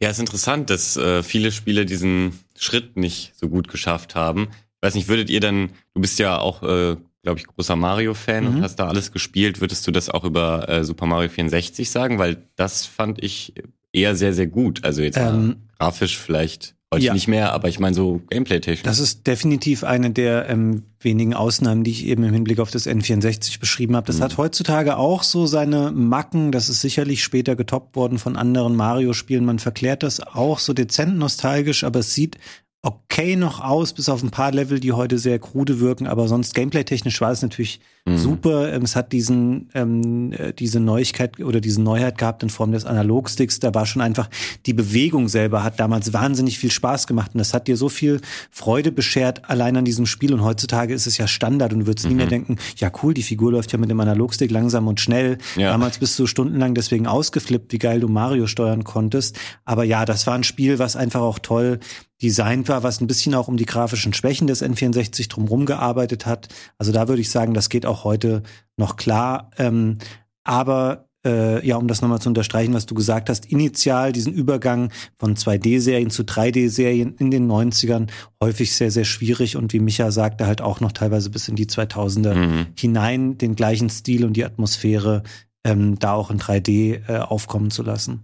Ja, ist interessant, dass äh, viele Spiele diesen Schritt nicht so gut geschafft haben. Ich weiß nicht, würdet ihr dann, du bist ja auch, äh, glaube ich, großer Mario-Fan Mhm. und hast da alles gespielt, würdest du das auch über äh, Super Mario 64 sagen? Weil das fand ich eher sehr, sehr gut. Also jetzt Ähm, grafisch vielleicht heute ja. nicht mehr, aber ich meine so Gameplay-technisch. Das ist definitiv eine der ähm, wenigen Ausnahmen, die ich eben im Hinblick auf das N64 beschrieben habe. Das hat heutzutage auch so seine Macken. Das ist sicherlich später getoppt worden von anderen Mario-Spielen. Man verklärt das auch so dezent nostalgisch, aber es sieht okay noch aus, bis auf ein paar Level, die heute sehr krude wirken, aber sonst gameplay-technisch war es natürlich super. Ähm, Es hat diesen ähm, äh, diese Neuigkeit oder diese Neuheit gehabt in Form des Analogsticks. Da war schon einfach die Bewegung selber hat damals wahnsinnig viel Spaß gemacht und das hat dir so viel Freude beschert allein an diesem Spiel und heutzutage ist es ja Standard und du würdest nie mehr denken, ja cool, die Figur läuft ja mit dem Analogstick langsam und schnell. Ja. Damals bist du stundenlang deswegen ausgeflippt, wie geil du Mario steuern konntest. Aber ja, das war ein Spiel, was einfach auch toll designt war, was ein bisschen auch um die grafischen Schwächen des N64 drumherum gearbeitet hat. Also da würde ich sagen, das geht auch heute noch klar. Ähm, aber äh, ja, um das nochmal zu unterstreichen, was du gesagt hast, initial diesen Übergang von 2D-Serien zu 3D-Serien in den 90ern häufig sehr, sehr schwierig und wie Micha sagte, halt auch noch teilweise bis in die 2000er Mhm. hinein den gleichen Stil und die Atmosphäre ähm, da auch in 3D äh, aufkommen zu lassen.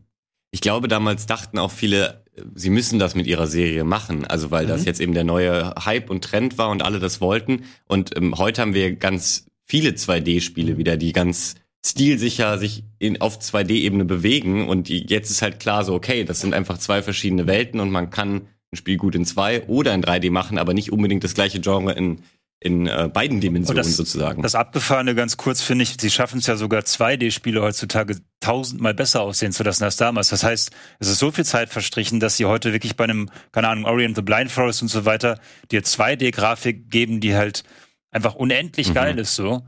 Ich glaube, damals dachten auch viele, sie müssen das mit ihrer Serie machen. Also weil das Mhm. jetzt eben der neue Hype und Trend war und alle das wollten. Und ähm, heute haben wir ganz viele 2D-Spiele wieder, die ganz stilsicher sich in, auf 2D-Ebene bewegen. Und jetzt ist halt klar so, okay, das sind einfach zwei verschiedene Welten und man kann ein Spiel gut in 2 oder in 3D machen, aber nicht unbedingt das gleiche Genre in, in äh, beiden Dimensionen das, sozusagen. Das Abgefahrene ganz kurz finde ich, sie schaffen es ja sogar 2D-Spiele heutzutage tausendmal besser aussehen zu lassen als damals. Das heißt, es ist so viel Zeit verstrichen, dass sie heute wirklich bei einem, keine Ahnung, Orient the Blind Forest und so weiter, dir 2D-Grafik geben, die halt einfach unendlich Mhm. geil ist so.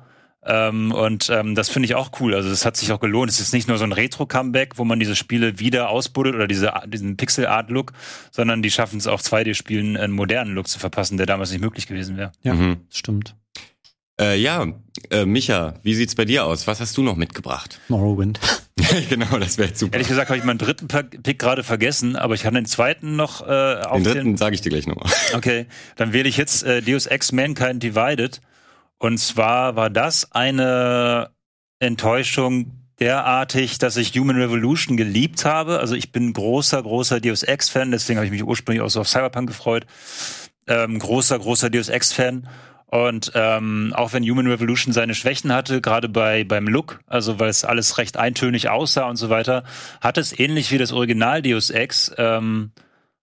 Ähm, und ähm, das finde ich auch cool. Also es hat sich auch gelohnt. Es ist nicht nur so ein Retro-Comeback, wo man diese Spiele wieder ausbuddelt oder diese, diesen Pixel-Art-Look, sondern die schaffen es auch 2D-Spielen einen modernen Look zu verpassen, der damals nicht möglich gewesen wäre. Ja, Mhm. stimmt. Äh, ja, äh, Micha, wie sieht's bei dir aus? Was hast du noch mitgebracht? Morrowind. [laughs] genau, das wäre super. Ehrlich gesagt habe ich meinen dritten Pick gerade vergessen, aber ich habe den zweiten noch äh, auf Den den. dritten sage ich dir gleich nochmal. [laughs] Okay, dann wähle ich jetzt äh, Deus Ex Mankind Divided. Und zwar war das eine Enttäuschung derartig, dass ich Human Revolution geliebt habe. Also ich bin großer, großer Deus Ex-Fan, deswegen habe ich mich ursprünglich auch so auf Cyberpunk gefreut. Ähm, großer, großer Deus Ex-Fan. Und ähm, auch wenn Human Revolution seine Schwächen hatte, gerade bei beim Look, also weil es alles recht eintönig aussah und so weiter, hat es ähnlich wie das Original Deus Ex ähm,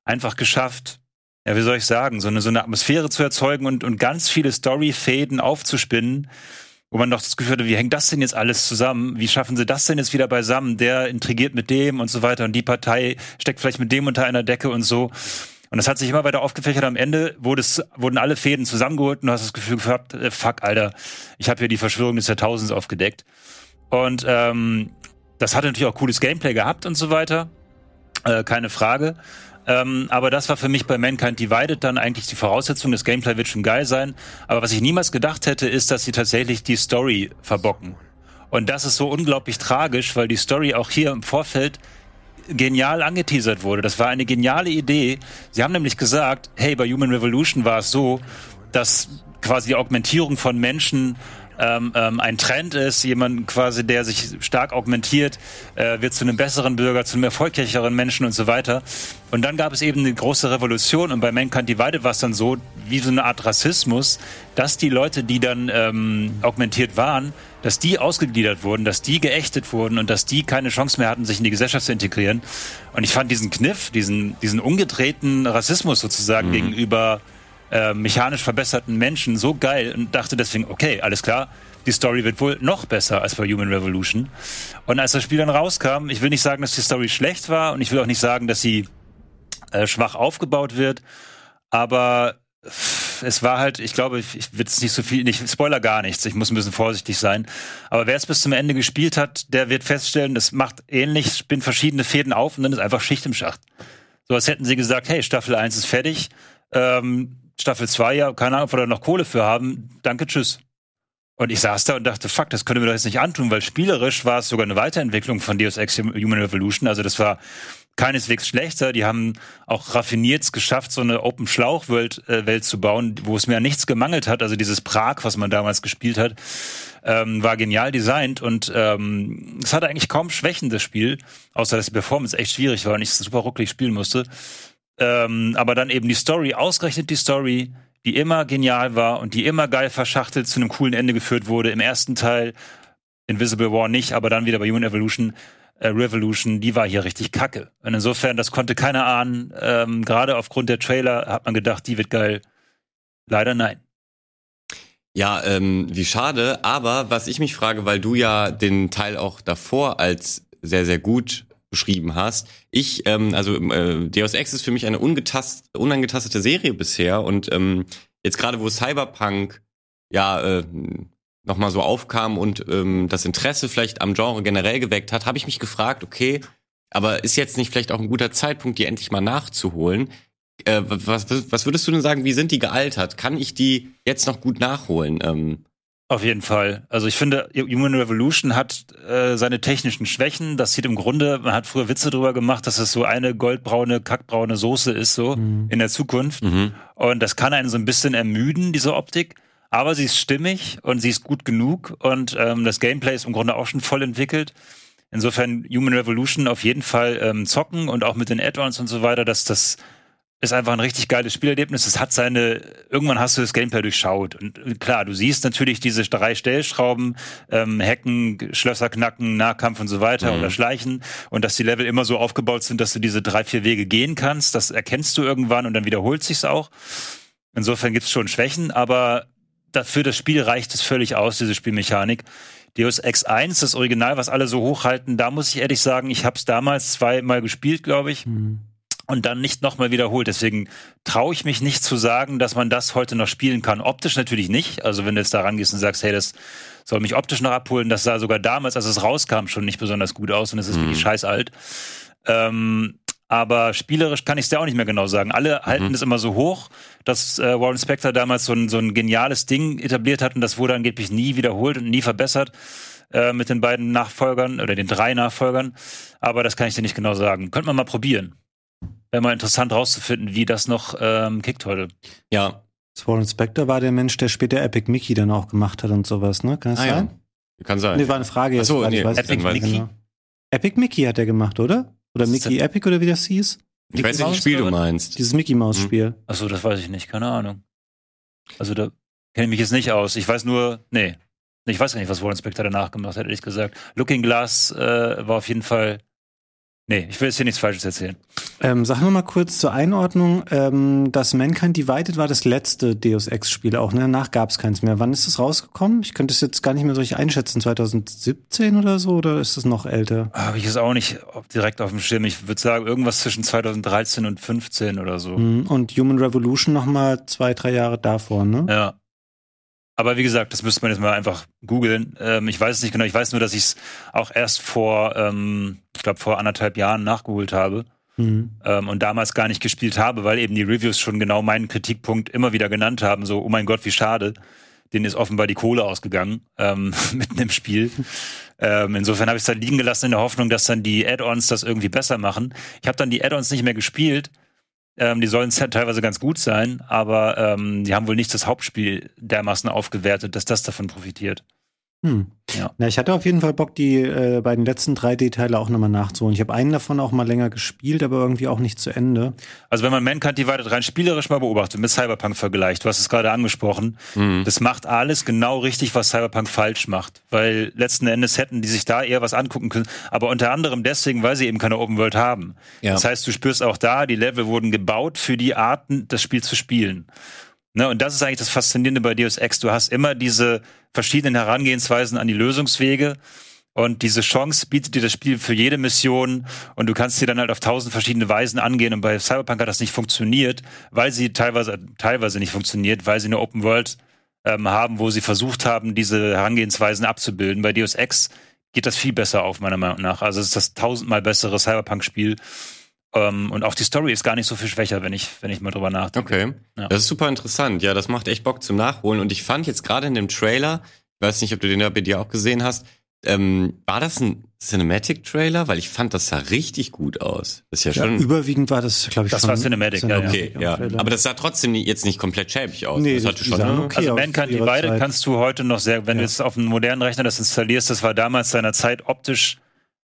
einfach geschafft, ja, wie soll ich sagen, so eine, so eine Atmosphäre zu erzeugen und, und ganz viele Storyfäden aufzuspinnen, wo man doch das Gefühl hatte, wie hängt das denn jetzt alles zusammen? Wie schaffen sie das denn jetzt wieder beisammen? Der intrigiert mit dem und so weiter und die Partei steckt vielleicht mit dem unter einer Decke und so. Und das hat sich immer weiter aufgefächert. Am Ende wurde es, wurden alle Fäden zusammengeholt und du hast das Gefühl gehabt, äh, fuck, Alter, ich habe hier die Verschwörung des Jahrtausends aufgedeckt. Und ähm, das hat natürlich auch cooles Gameplay gehabt und so weiter. Äh, keine Frage. Ähm, aber das war für mich bei Mankind Divided dann eigentlich die Voraussetzung. Das Gameplay wird schon geil sein. Aber was ich niemals gedacht hätte, ist, dass sie tatsächlich die Story verbocken. Und das ist so unglaublich tragisch, weil die Story auch hier im Vorfeld genial angeteasert wurde. Das war eine geniale Idee. Sie haben nämlich gesagt, hey, bei Human Revolution war es so, dass quasi die Augmentierung von Menschen ähm, ähm, ein Trend ist, jemand quasi, der sich stark augmentiert, äh, wird zu einem besseren Bürger, zu einem erfolgreicheren Menschen und so weiter. Und dann gab es eben eine große Revolution und bei Mankind Divided war es dann so, wie so eine Art Rassismus, dass die Leute, die dann ähm, augmentiert waren, dass die ausgegliedert wurden, dass die geächtet wurden und dass die keine Chance mehr hatten, sich in die Gesellschaft zu integrieren. Und ich fand diesen Kniff, diesen, diesen umgedrehten Rassismus sozusagen gegenüber äh, mechanisch verbesserten Menschen so geil und dachte deswegen, okay, alles klar, die Story wird wohl noch besser als bei Human Revolution. Und als das Spiel dann rauskam, ich will nicht sagen, dass die Story schlecht war und ich will auch nicht sagen, dass sie äh, schwach aufgebaut wird, aber es war halt, ich glaube, ich, will jetzt nicht so viel, ich spoiler gar nichts, ich muss ein bisschen vorsichtig sein. Aber wer es bis zum Ende gespielt hat, der wird feststellen, das macht ähnlich, spinnt verschiedene Fäden auf und dann ist einfach Schicht im Schacht. So als hätten sie gesagt, hey, Staffel 1 ist fertig, ähm, Staffel 2, ja, keine Ahnung, ob wir da noch Kohle für haben, danke, tschüss. Und ich saß da und dachte, fuck, das können wir doch jetzt nicht antun, weil spielerisch war es sogar eine Weiterentwicklung von Deus Ex Human Revolution. Also das war keineswegs schlechter. Die haben auch raffiniert geschafft, so eine Open Schlauch-Welt äh, Welt zu bauen, wo es mir an nichts gemangelt hat. Also dieses Prag, was man damals gespielt hat, ähm, war genial designt und ähm, es hatte eigentlich kaum Schwächen, das Spiel, außer dass die Performance echt schwierig war und ich super rucklig spielen musste. Ähm, aber dann eben die Story, ausgerechnet die Story, die immer genial war und die immer geil verschachtelt zu einem coolen Ende geführt wurde. Im ersten Teil Invisible War nicht, aber dann wieder bei Human Evolution, äh, Revolution, die war hier richtig kacke. Und insofern, das konnte keiner ahnen. Ähm, Gerade aufgrund der Trailer hat man gedacht, die wird geil. Leider nein. Ja, ähm, wie schade. Aber was ich mich frage, weil du ja den Teil auch davor als sehr, sehr gut beschrieben hast. Ich, ähm, also äh, Deus Ex ist für mich eine ungetast unangetastete Serie bisher und ähm, jetzt gerade wo Cyberpunk ja äh, nochmal so aufkam und ähm, das Interesse vielleicht am Genre generell geweckt hat, habe ich mich gefragt, okay, aber ist jetzt nicht vielleicht auch ein guter Zeitpunkt, die endlich mal nachzuholen? Äh, was, was, was würdest du denn sagen, wie sind die gealtert? Kann ich die jetzt noch gut nachholen? Ähm, Auf jeden Fall. Also ich finde, Human Revolution hat äh, seine technischen Schwächen. Das sieht im Grunde, man hat früher Witze drüber gemacht, dass es so eine goldbraune, kackbraune Soße ist, so in der Zukunft. mhm. Und das kann einen so ein bisschen ermüden, diese Optik. Aber sie ist stimmig und sie ist gut genug und ähm, das Gameplay ist im Grunde auch schon voll entwickelt. Insofern Human Revolution auf jeden Fall ähm, zocken und auch mit den Add-ons und so weiter, dass das ist einfach ein richtig geiles Spielerlebnis. Es hat seine, irgendwann hast du das Gameplay durchschaut. Und äh, klar, du siehst natürlich diese drei Stellschrauben, ähm, Hacken, Schlösser knacken, Nahkampf und so weiter Mhm. oder Schleichen. Und dass die Level immer so aufgebaut sind, dass du diese drei, vier Wege gehen kannst. Das erkennst du irgendwann und dann wiederholt sich's auch. Insofern gibt's schon Schwächen, aber dafür das Spiel reicht es völlig aus, diese Spielmechanik. Deus Ex 1, das Original, was alle so hochhalten, da muss ich ehrlich sagen, ich habe es damals zweimal gespielt, glaube ich Hm. Und dann nicht nochmal wiederholt. Deswegen traue ich mich nicht zu sagen, dass man das heute noch spielen kann. Optisch natürlich nicht. Also wenn du jetzt da rangehst und sagst, hey, das soll mich optisch noch abholen, das sah sogar damals, als es rauskam, schon nicht besonders gut aus und es ist Mhm. wirklich scheiß alt. Ähm, aber spielerisch kann ich es dir auch nicht mehr genau sagen. Alle halten es immer so hoch, dass äh, Warren Spector damals so ein, so ein geniales Ding etabliert hat und das wurde angeblich nie wiederholt und nie verbessert äh, mit den beiden Nachfolgern oder den drei Nachfolgern. Aber das kann ich dir nicht genau sagen. Könnte man mal probieren. Wäre mal interessant rauszufinden, wie das noch ähm, kickt heute. Ja. Warren Spector war der Mensch, der später Epic Mickey dann auch gemacht hat und sowas, ne? Kann das Ah, ja. sein? Kann sein. Nee, war eine Frage jetzt. Ach so, gerade, ich nee, weiß es Epic nicht Mickey? Epic Mickey hat er gemacht, oder? Oder Mickey Epic oder wie das hieß? ich weiß nicht, welches Spiel du meinst. Dieses Mickey Maus Mhm. Spiel. Achso, das weiß ich nicht, keine Ahnung. Also da kenne ich mich jetzt nicht aus. Ich weiß nur, nee. Ich weiß gar nicht, was Warren Spector danach gemacht hat, ehrlich gesagt. Looking Glass äh, war auf jeden Fall. Nee, ich will jetzt hier nichts Falsches erzählen. Ähm, sag noch mal kurz zur Einordnung. Ähm, das Mankind Divided war das letzte Deus Ex-Spiel auch. Ne? Danach gab es keins mehr. Wann ist das rausgekommen? Ich könnte es jetzt gar nicht mehr so richtig einschätzen. 2017 oder so? Oder ist es noch älter? Habe ich es auch nicht direkt auf dem Schirm. Ich würde sagen, irgendwas zwischen 2013 und 15 oder so. Mhm. Und Human Revolution noch mal zwei, drei Jahre davor, ne? Ja. Aber wie gesagt, das müsste man jetzt mal einfach googeln. Ähm, ich weiß es nicht genau. Ich weiß nur, dass ich es auch erst vor, ähm, ich glaube, vor anderthalb Jahren nachgeholt habe. Mhm. ähm, und damals gar nicht gespielt habe, weil eben die Reviews schon genau meinen Kritikpunkt immer wieder genannt haben. So, oh mein Gott, wie schade. Denen ist offenbar die Kohle ausgegangen, ähm, [laughs] mitten im Spiel. Ähm, insofern habe ich es dann liegen gelassen in der Hoffnung, dass dann die Add-ons das irgendwie besser machen. Ich habe dann die Add-ons nicht mehr gespielt. Ähm, die sollen teilweise ganz gut sein, aber ähm, die haben wohl nicht das Hauptspiel dermaßen aufgewertet, dass das davon profitiert. Hm. Ja. Na, ich hatte auf jeden Fall Bock, die äh, beiden letzten drei Details auch nochmal nachzuholen. Ich habe einen davon auch mal länger gespielt, aber irgendwie auch nicht zu Ende. Also wenn man Mankind Divided rein spielerisch mal beobachtet, mit Cyberpunk vergleicht, du hast es gerade angesprochen, Mhm. das macht alles genau richtig, was Cyberpunk falsch macht. Weil letzten Endes hätten die sich da eher was angucken können. Aber unter anderem deswegen, weil sie eben keine Open World haben. Ja. Das heißt, du spürst auch da, die Level wurden gebaut für die Arten, das Spiel zu spielen. Ne, und das ist eigentlich das Faszinierende bei Deus Ex. Du hast immer diese verschiedenen Herangehensweisen an die Lösungswege. Und diese Chance bietet dir das Spiel für jede Mission und du kannst sie dann halt auf tausend verschiedene Weisen angehen. Und bei Cyberpunk hat das nicht funktioniert, weil sie teilweise, teilweise nicht funktioniert, weil sie eine Open World ähm, haben, wo sie versucht haben, diese Herangehensweisen abzubilden. Bei Deus Ex geht das viel besser auf, meiner Meinung nach. Also es ist das tausendmal bessere Cyberpunk-Spiel. Ähm, und auch die Story ist gar nicht so viel schwächer, wenn ich, wenn ich mal drüber nachdenke. Okay. Ja. Das ist super interessant. Ja, das macht echt Bock zum Nachholen. Und ich fand jetzt gerade in dem Trailer, ich weiß nicht, ob du den da bei dir auch gesehen hast, ähm, war das ein Cinematic-Trailer? Weil ich fand, das sah richtig gut aus. Das ist ja Ja, schon. überwiegend war das, glaube ich, Das schon war Cinematic, ja, ja. okay, ja. Aber das sah trotzdem jetzt nicht komplett schäbig aus. Nee, das hatte schon. ne? okay Also Mankind Zeit. kannst du heute noch sehr, wenn du Ja. jetzt auf einem modernen Rechner das installierst, das war damals seiner Zeit optisch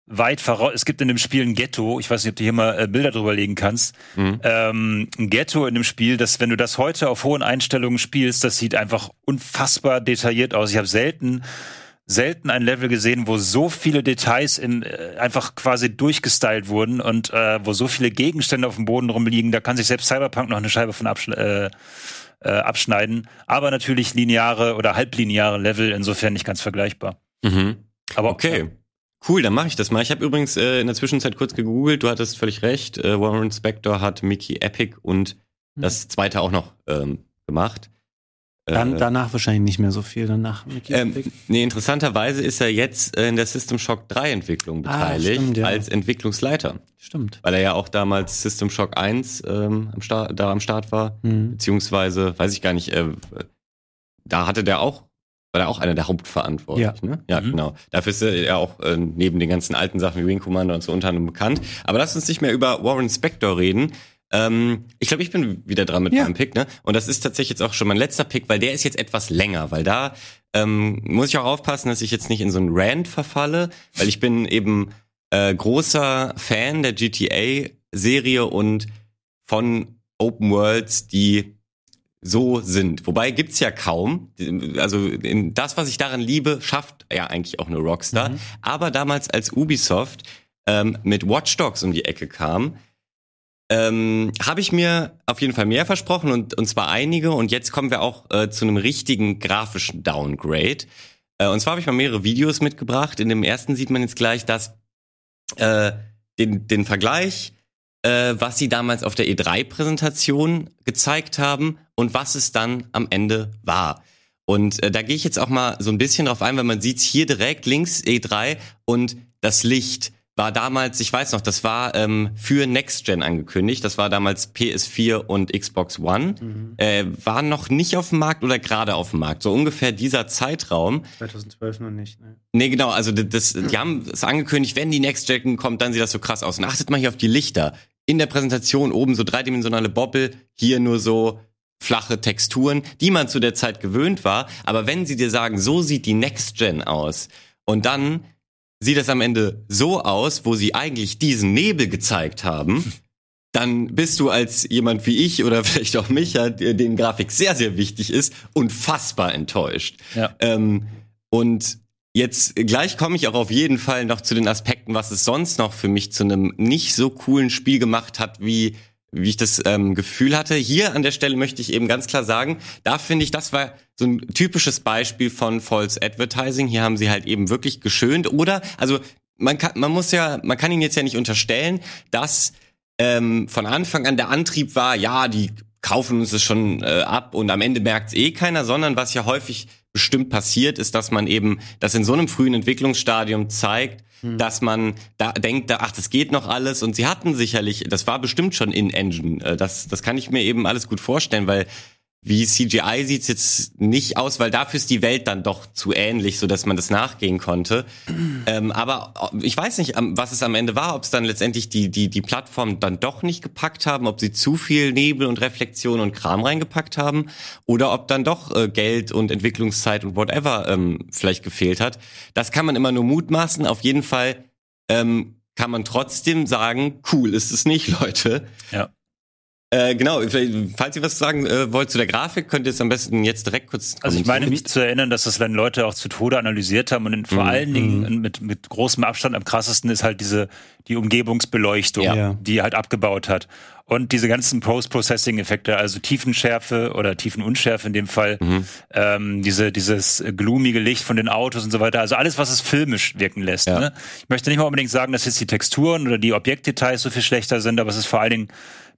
weit voraus. Es gibt in dem Spiel ein Ghetto, ich weiß nicht, ob du hier mal äh, Bilder drüber legen kannst. Mhm. Ähm, ein Ghetto in dem Spiel, das, wenn du das heute auf hohen Einstellungen spielst, das sieht einfach unfassbar detailliert aus. Ich habe selten selten ein Level gesehen, wo so viele Details im, äh, einfach quasi durchgestylt wurden und äh, wo so viele Gegenstände auf dem Boden rumliegen. Da kann sich selbst Cyberpunk noch eine Scheibe von abschl äh, äh, abschneiden. Aber natürlich lineare oder halblineare Level, insofern nicht ganz vergleichbar. Mhm. Aber Okay. Cool, dann mache ich das mal. Ich habe übrigens äh, in der Zwischenzeit kurz gegoogelt. Du hattest völlig recht. Äh, Warren Spector hat Mickey Epic und das zweite auch noch ähm, gemacht. Dann, Äh, danach wahrscheinlich nicht mehr so viel. Danach Mickey Ähm, Epic. nee, interessanterweise ist er jetzt äh, in der System Shock 3 Entwicklung Ah, beteiligt, stimmt, ja. als Entwicklungsleiter. Stimmt. Weil er ja auch damals System Shock 1 ähm, am Start, da am Start war, Mhm. beziehungsweise, weiß ich gar nicht, äh, da hatte der auch, war der auch einer der Hauptverantwortlichen, Ja. ne? Ja, Mhm. genau. Dafür ist er ja auch äh, neben den ganzen alten Sachen wie Wing Commander und so unter anderem bekannt. Aber lass uns nicht mehr über Warren Spector reden. Ähm, ich glaube, ich bin wieder dran mit Ja. meinem Pick, ne? Und das ist tatsächlich jetzt auch schon mein letzter Pick, weil der ist jetzt etwas länger, weil da ähm, muss ich auch aufpassen, dass ich jetzt nicht in so einen Rant verfalle, weil ich bin eben äh, großer Fan der GTA-Serie und von Open Worlds, die so sind. Wobei gibt's ja kaum. Also das, was ich daran liebe, schafft ja eigentlich auch nur Rockstar. Mhm. Aber damals, als Ubisoft ähm, mit Watch Dogs um die Ecke kam, ähm, habe ich mir auf jeden Fall mehr versprochen und, und zwar einige. Und jetzt kommen wir auch äh, zu einem richtigen grafischen Downgrade. Äh, und zwar habe ich mal mehrere Videos mitgebracht. In dem ersten sieht man jetzt gleich, dass äh, den, den Vergleich, äh, was sie damals auf der E3-Präsentation gezeigt haben und was es dann am Ende war. Und äh, da gehe ich jetzt auch mal so ein bisschen drauf ein, weil man sieht hier direkt links E3 und das Licht war damals, ich weiß noch, das war ähm, für Next Gen angekündigt. Das war damals PS4 und Xbox One. Mhm. Äh, war noch nicht auf dem Markt oder gerade auf dem Markt. So ungefähr dieser Zeitraum. 2012 noch nicht. Ne, nee, genau. Also das, die haben es angekündigt, wenn die Next Gen kommt, dann sieht das so krass aus. Und achtet mal hier auf die Lichter. In der Präsentation oben so dreidimensionale Bobbel, hier nur so flache Texturen, die man zu der Zeit gewöhnt war. Aber wenn sie dir sagen, so sieht die Next Gen aus und dann sieht es am Ende so aus, wo sie eigentlich diesen Nebel gezeigt haben, [laughs] dann bist du als jemand wie ich oder [laughs] vielleicht auch Micha, dem Grafik sehr, sehr wichtig ist, unfassbar enttäuscht. Ja. Ähm, und jetzt gleich komme ich auch auf jeden Fall noch zu den Aspekten, was es sonst noch für mich zu einem nicht so coolen Spiel gemacht hat, wie wie ich das ähm, Gefühl hatte. Hier an der Stelle möchte ich eben ganz klar sagen, da finde ich, das war so ein typisches Beispiel von False Advertising. Hier haben sie halt eben wirklich geschönt. Oder, also man kann, man muss ja, man kann ihnen jetzt ja nicht unterstellen, dass ähm, von Anfang an der Antrieb war, ja, die kaufen uns das schon äh, ab und am Ende merkt's eh keiner, sondern was ja häufig bestimmt passiert, ist, dass man eben das in so einem frühen Entwicklungsstadium zeigt, hm. dass man da denkt, ach, das geht noch alles. Und sie hatten sicherlich, das war bestimmt schon in Engine. Äh, das, das kann ich mir eben alles gut vorstellen, weil wie CGI sieht's jetzt nicht aus, weil dafür ist die Welt dann doch zu ähnlich, so dass man das nachgehen konnte. [clears throat] ähm, aber ich weiß nicht, was es am Ende war, ob es dann letztendlich die die die Plattform dann doch nicht gepackt haben, ob sie zu viel Nebel und Reflexion und Kram reingepackt haben oder ob dann doch äh, Geld und Entwicklungszeit und whatever ähm, vielleicht gefehlt hat. Das kann man immer nur mutmaßen. Auf jeden Fall ähm, kann man trotzdem sagen, cool ist es nicht, [laughs] Leute. Ja. Äh, genau, falls ihr was sagen äh, wollt zu der Grafik, könnt ihr es am besten jetzt direkt kurz Also ich meine mich zu erinnern, dass das dann Leute auch zu Tode analysiert haben und in, vor mhm. allen Dingen mhm. mit, mit großem Abstand am krassesten ist halt diese die Umgebungsbeleuchtung, ja. die halt abgebaut hat. Und diese ganzen Post-Processing-Effekte, also Tiefenschärfe oder Tiefenunschärfe in dem Fall, mhm. ähm, diese, dieses gloomige Licht von den Autos und so weiter, also alles, was es filmisch wirken lässt. Ja. Ne? Ich möchte nicht mal unbedingt sagen, dass jetzt die Texturen oder die Objektdetails so viel schlechter sind, aber es ist vor allen Dingen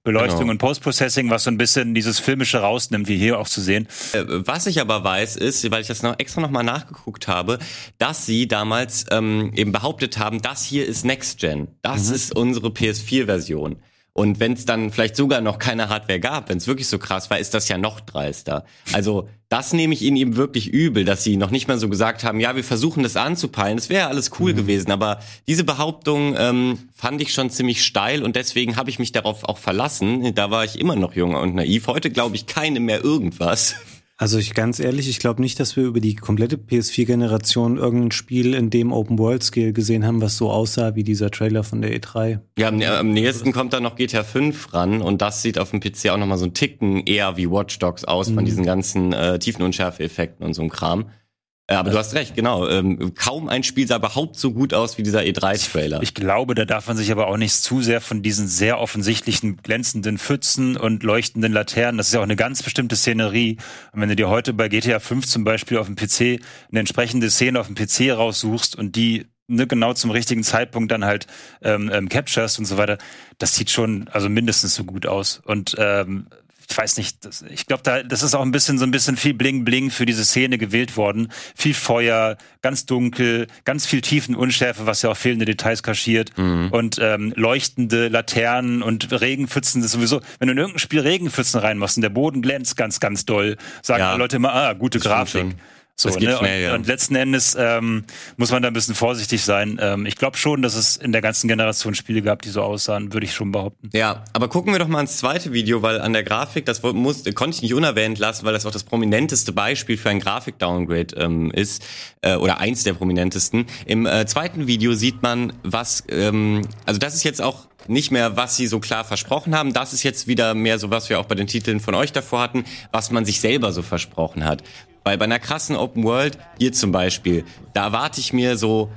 Beleuchtung genau. und Post-Processing, was so ein bisschen dieses Filmische rausnimmt, wie hier auch zu sehen. Äh, was ich aber weiß, ist, weil ich das noch extra nochmal nachgeguckt habe, dass sie damals ähm, eben behauptet haben, das hier ist Next Gen. Das mhm. ist unsere PS4-Version. Und wenn es dann vielleicht sogar noch keine Hardware gab, wenn es wirklich so krass war, ist das ja noch dreister. Also das nehme ich ihnen eben wirklich übel, dass sie noch nicht mal so gesagt haben, ja, wir versuchen das anzupeilen. Das wäre alles cool mhm. gewesen. Aber diese Behauptung ähm, fand ich schon ziemlich steil und deswegen habe ich mich darauf auch verlassen. Da war ich immer noch jung und naiv. Heute glaube ich keine mehr irgendwas. Also ich ganz ehrlich, ich glaube nicht, dass wir über die komplette PS4-Generation irgendein Spiel in dem Open-World-Scale gesehen haben, was so aussah wie dieser Trailer von der E3. Ja, am, am nächsten kommt dann noch GTA 5 ran und das sieht auf dem PC auch nochmal so ein Ticken eher wie Watch Dogs aus mhm. von diesen ganzen äh, Tiefenunschärfe-Effekten und so ein Kram. Ja, aber du hast recht, genau. Ähm, kaum ein Spiel sah überhaupt so gut aus wie dieser E3-Trailer. Ich glaube, da darf man sich aber auch nicht zu sehr von diesen sehr offensichtlichen glänzenden Pfützen und leuchtenden Laternen, das ist ja auch eine ganz bestimmte Szenerie. Und wenn du dir heute bei GTA 5 zum Beispiel auf dem PC eine entsprechende Szene auf dem PC raussuchst und die ne, genau zum richtigen Zeitpunkt dann halt ähm, ähm, capturest und so weiter, das sieht schon also mindestens so gut aus. Und ähm, ich weiß nicht, das, ich glaube, da, das ist auch ein bisschen so ein bisschen viel Bling Bling für diese Szene gewählt worden. Viel Feuer, ganz dunkel, ganz viel Tiefenunschärfe, was ja auch fehlende Details kaschiert mhm. und ähm, leuchtende Laternen und Regenpfützen. Das ist sowieso, wenn du in irgendein Spiel Regenpfützen reinmachst und der Boden glänzt ganz, ganz doll, sagen ja. Leute immer, ah, gute Grafik. So, das geht ne? schnell, und, ja. und letzten Endes ähm, muss man da ein bisschen vorsichtig sein. Ähm, ich glaube schon, dass es in der ganzen Generation Spiele gab, die so aussahen, würde ich schon behaupten. Ja, aber gucken wir doch mal ins zweite Video, weil an der Grafik, das muss, konnte ich nicht unerwähnt lassen, weil das auch das prominenteste Beispiel für ein Grafik-Downgrade ähm, ist, äh, oder eins der prominentesten. Im äh, zweiten Video sieht man, was, ähm, also das ist jetzt auch nicht mehr, was sie so klar versprochen haben. Das ist jetzt wieder mehr so, was wir auch bei den Titeln von euch davor hatten, was man sich selber so versprochen hat. Weil bei einer krassen Open World, hier zum Beispiel, da erwarte ich mir so,